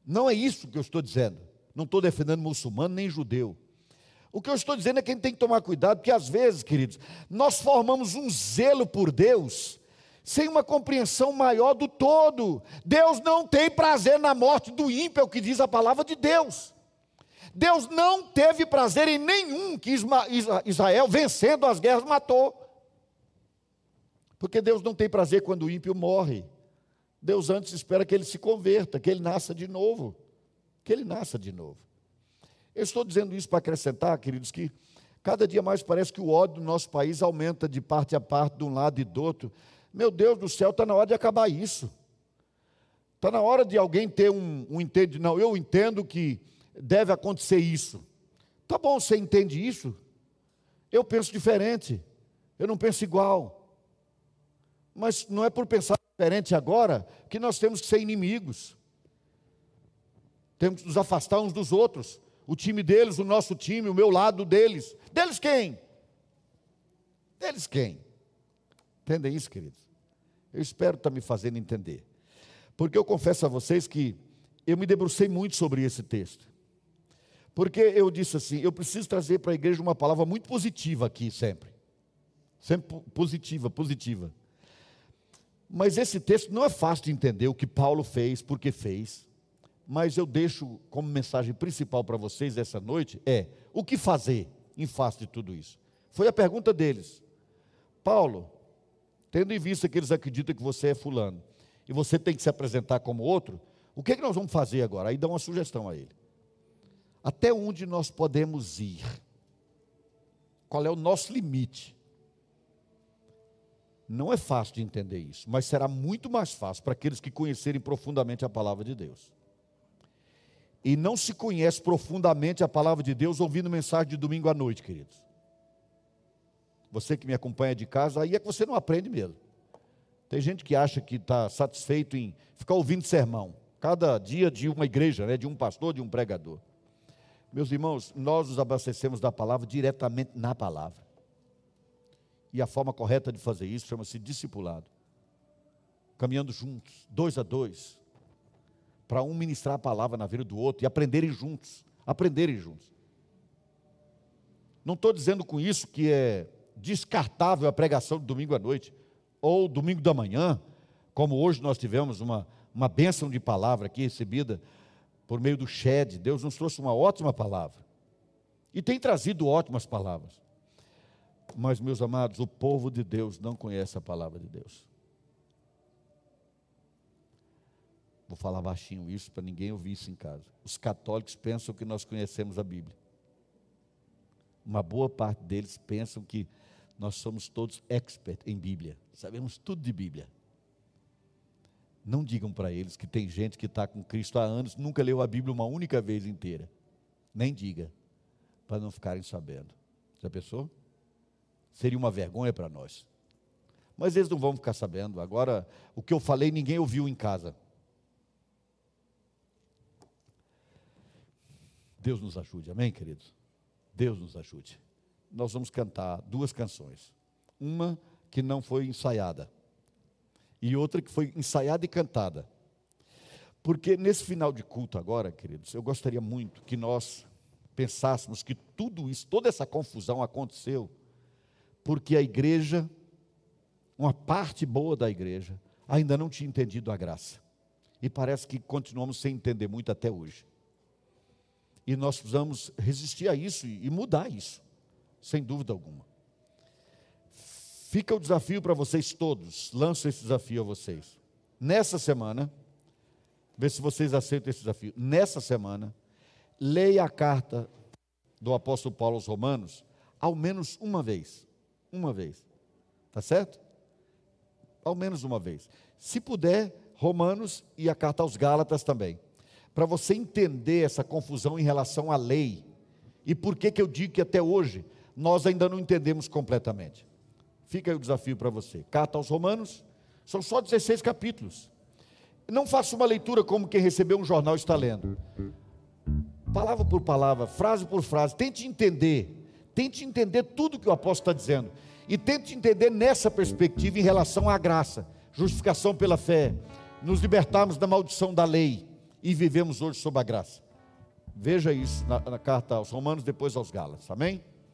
Não é isso que eu estou dizendo. Não estou defendendo muçulmano nem judeu. O que eu estou dizendo é que a gente tem que tomar cuidado, porque às vezes, queridos, nós formamos um zelo por Deus sem uma compreensão maior do todo. Deus não tem prazer na morte do ímpio, é o que diz a palavra de Deus. Deus não teve prazer em nenhum que Israel, vencendo as guerras, matou. Porque Deus não tem prazer quando o ímpio morre. Deus antes espera que ele se converta, que ele nasça de novo. Que ele nasça de novo. Eu estou dizendo isso para acrescentar, queridos, que cada dia mais parece que o ódio do nosso país aumenta de parte a parte, de um lado e do outro. Meu Deus do céu, está na hora de acabar isso. Está na hora de alguém ter um, um entendimento. Não, eu entendo que deve acontecer isso. Tá bom, você entende isso? Eu penso diferente. Eu não penso igual. Mas não é por pensar diferente agora que nós temos que ser inimigos. Temos que nos afastar uns dos outros. O time deles, o nosso time, o meu lado deles. Deles quem? Deles quem? Entendem isso, queridos? Eu espero estar me fazendo entender. Porque eu confesso a vocês que eu me debrucei muito sobre esse texto. Porque eu disse assim: eu preciso trazer para a igreja uma palavra muito positiva aqui, sempre. Sempre positiva, positiva. Mas esse texto não é fácil de entender o que Paulo fez, porque fez. Mas eu deixo como mensagem principal para vocês essa noite é o que fazer em face de tudo isso. Foi a pergunta deles. Paulo, tendo em vista que eles acreditam que você é fulano e você tem que se apresentar como outro, o que, é que nós vamos fazer agora? Aí dá uma sugestão a ele. Até onde nós podemos ir? Qual é o nosso limite? Não é fácil de entender isso, mas será muito mais fácil para aqueles que conhecerem profundamente a palavra de Deus. E não se conhece profundamente a palavra de Deus ouvindo mensagem de domingo à noite, queridos. Você que me acompanha de casa, aí é que você não aprende mesmo. Tem gente que acha que está satisfeito em ficar ouvindo sermão, cada dia de uma igreja, né, de um pastor, de um pregador. Meus irmãos, nós nos abastecemos da palavra diretamente na palavra. E a forma correta de fazer isso chama-se discipulado. Caminhando juntos, dois a dois, para um ministrar a palavra na vida do outro e aprenderem juntos. Aprenderem juntos. Não estou dizendo com isso que é descartável a pregação de domingo à noite, ou domingo da manhã, como hoje nós tivemos uma, uma bênção de palavra aqui recebida por meio do Shed. Deus nos trouxe uma ótima palavra. E tem trazido ótimas palavras. Mas, meus amados, o povo de Deus não conhece a palavra de Deus. Vou falar baixinho isso para ninguém ouvir isso em casa. Os católicos pensam que nós conhecemos a Bíblia. Uma boa parte deles pensam que nós somos todos expert em Bíblia. Sabemos tudo de Bíblia. Não digam para eles que tem gente que está com Cristo há anos, nunca leu a Bíblia uma única vez inteira. Nem diga, para não ficarem sabendo. Já pensou? Seria uma vergonha para nós. Mas eles não vão ficar sabendo. Agora, o que eu falei, ninguém ouviu em casa. Deus nos ajude, amém, queridos? Deus nos ajude. Nós vamos cantar duas canções. Uma que não foi ensaiada, e outra que foi ensaiada e cantada. Porque nesse final de culto agora, queridos, eu gostaria muito que nós pensássemos que tudo isso, toda essa confusão aconteceu porque a igreja, uma parte boa da igreja, ainda não tinha entendido a graça. E parece que continuamos sem entender muito até hoje. E nós precisamos resistir a isso e mudar isso, sem dúvida alguma. Fica o desafio para vocês todos, lanço esse desafio a vocês. Nessa semana, vê se vocês aceitam esse desafio. Nessa semana, leia a carta do apóstolo Paulo aos Romanos, ao menos uma vez. Uma vez. Tá certo? Ao menos uma vez. Se puder, Romanos e a carta aos Gálatas também para você entender essa confusão em relação à lei. E por que, que eu digo que até hoje nós ainda não entendemos completamente. Fica aí o desafio para você. Carta aos Romanos, são só 16 capítulos. Não faça uma leitura como quem recebeu um jornal está lendo. Palavra por palavra, frase por frase, tente entender. Tente entender tudo que o apóstolo está dizendo. E tente entender nessa perspectiva em relação à graça, justificação pela fé, nos libertarmos da maldição da lei e vivemos hoje sob a graça. Veja isso na, na carta aos Romanos, depois aos Gálatas. Amém?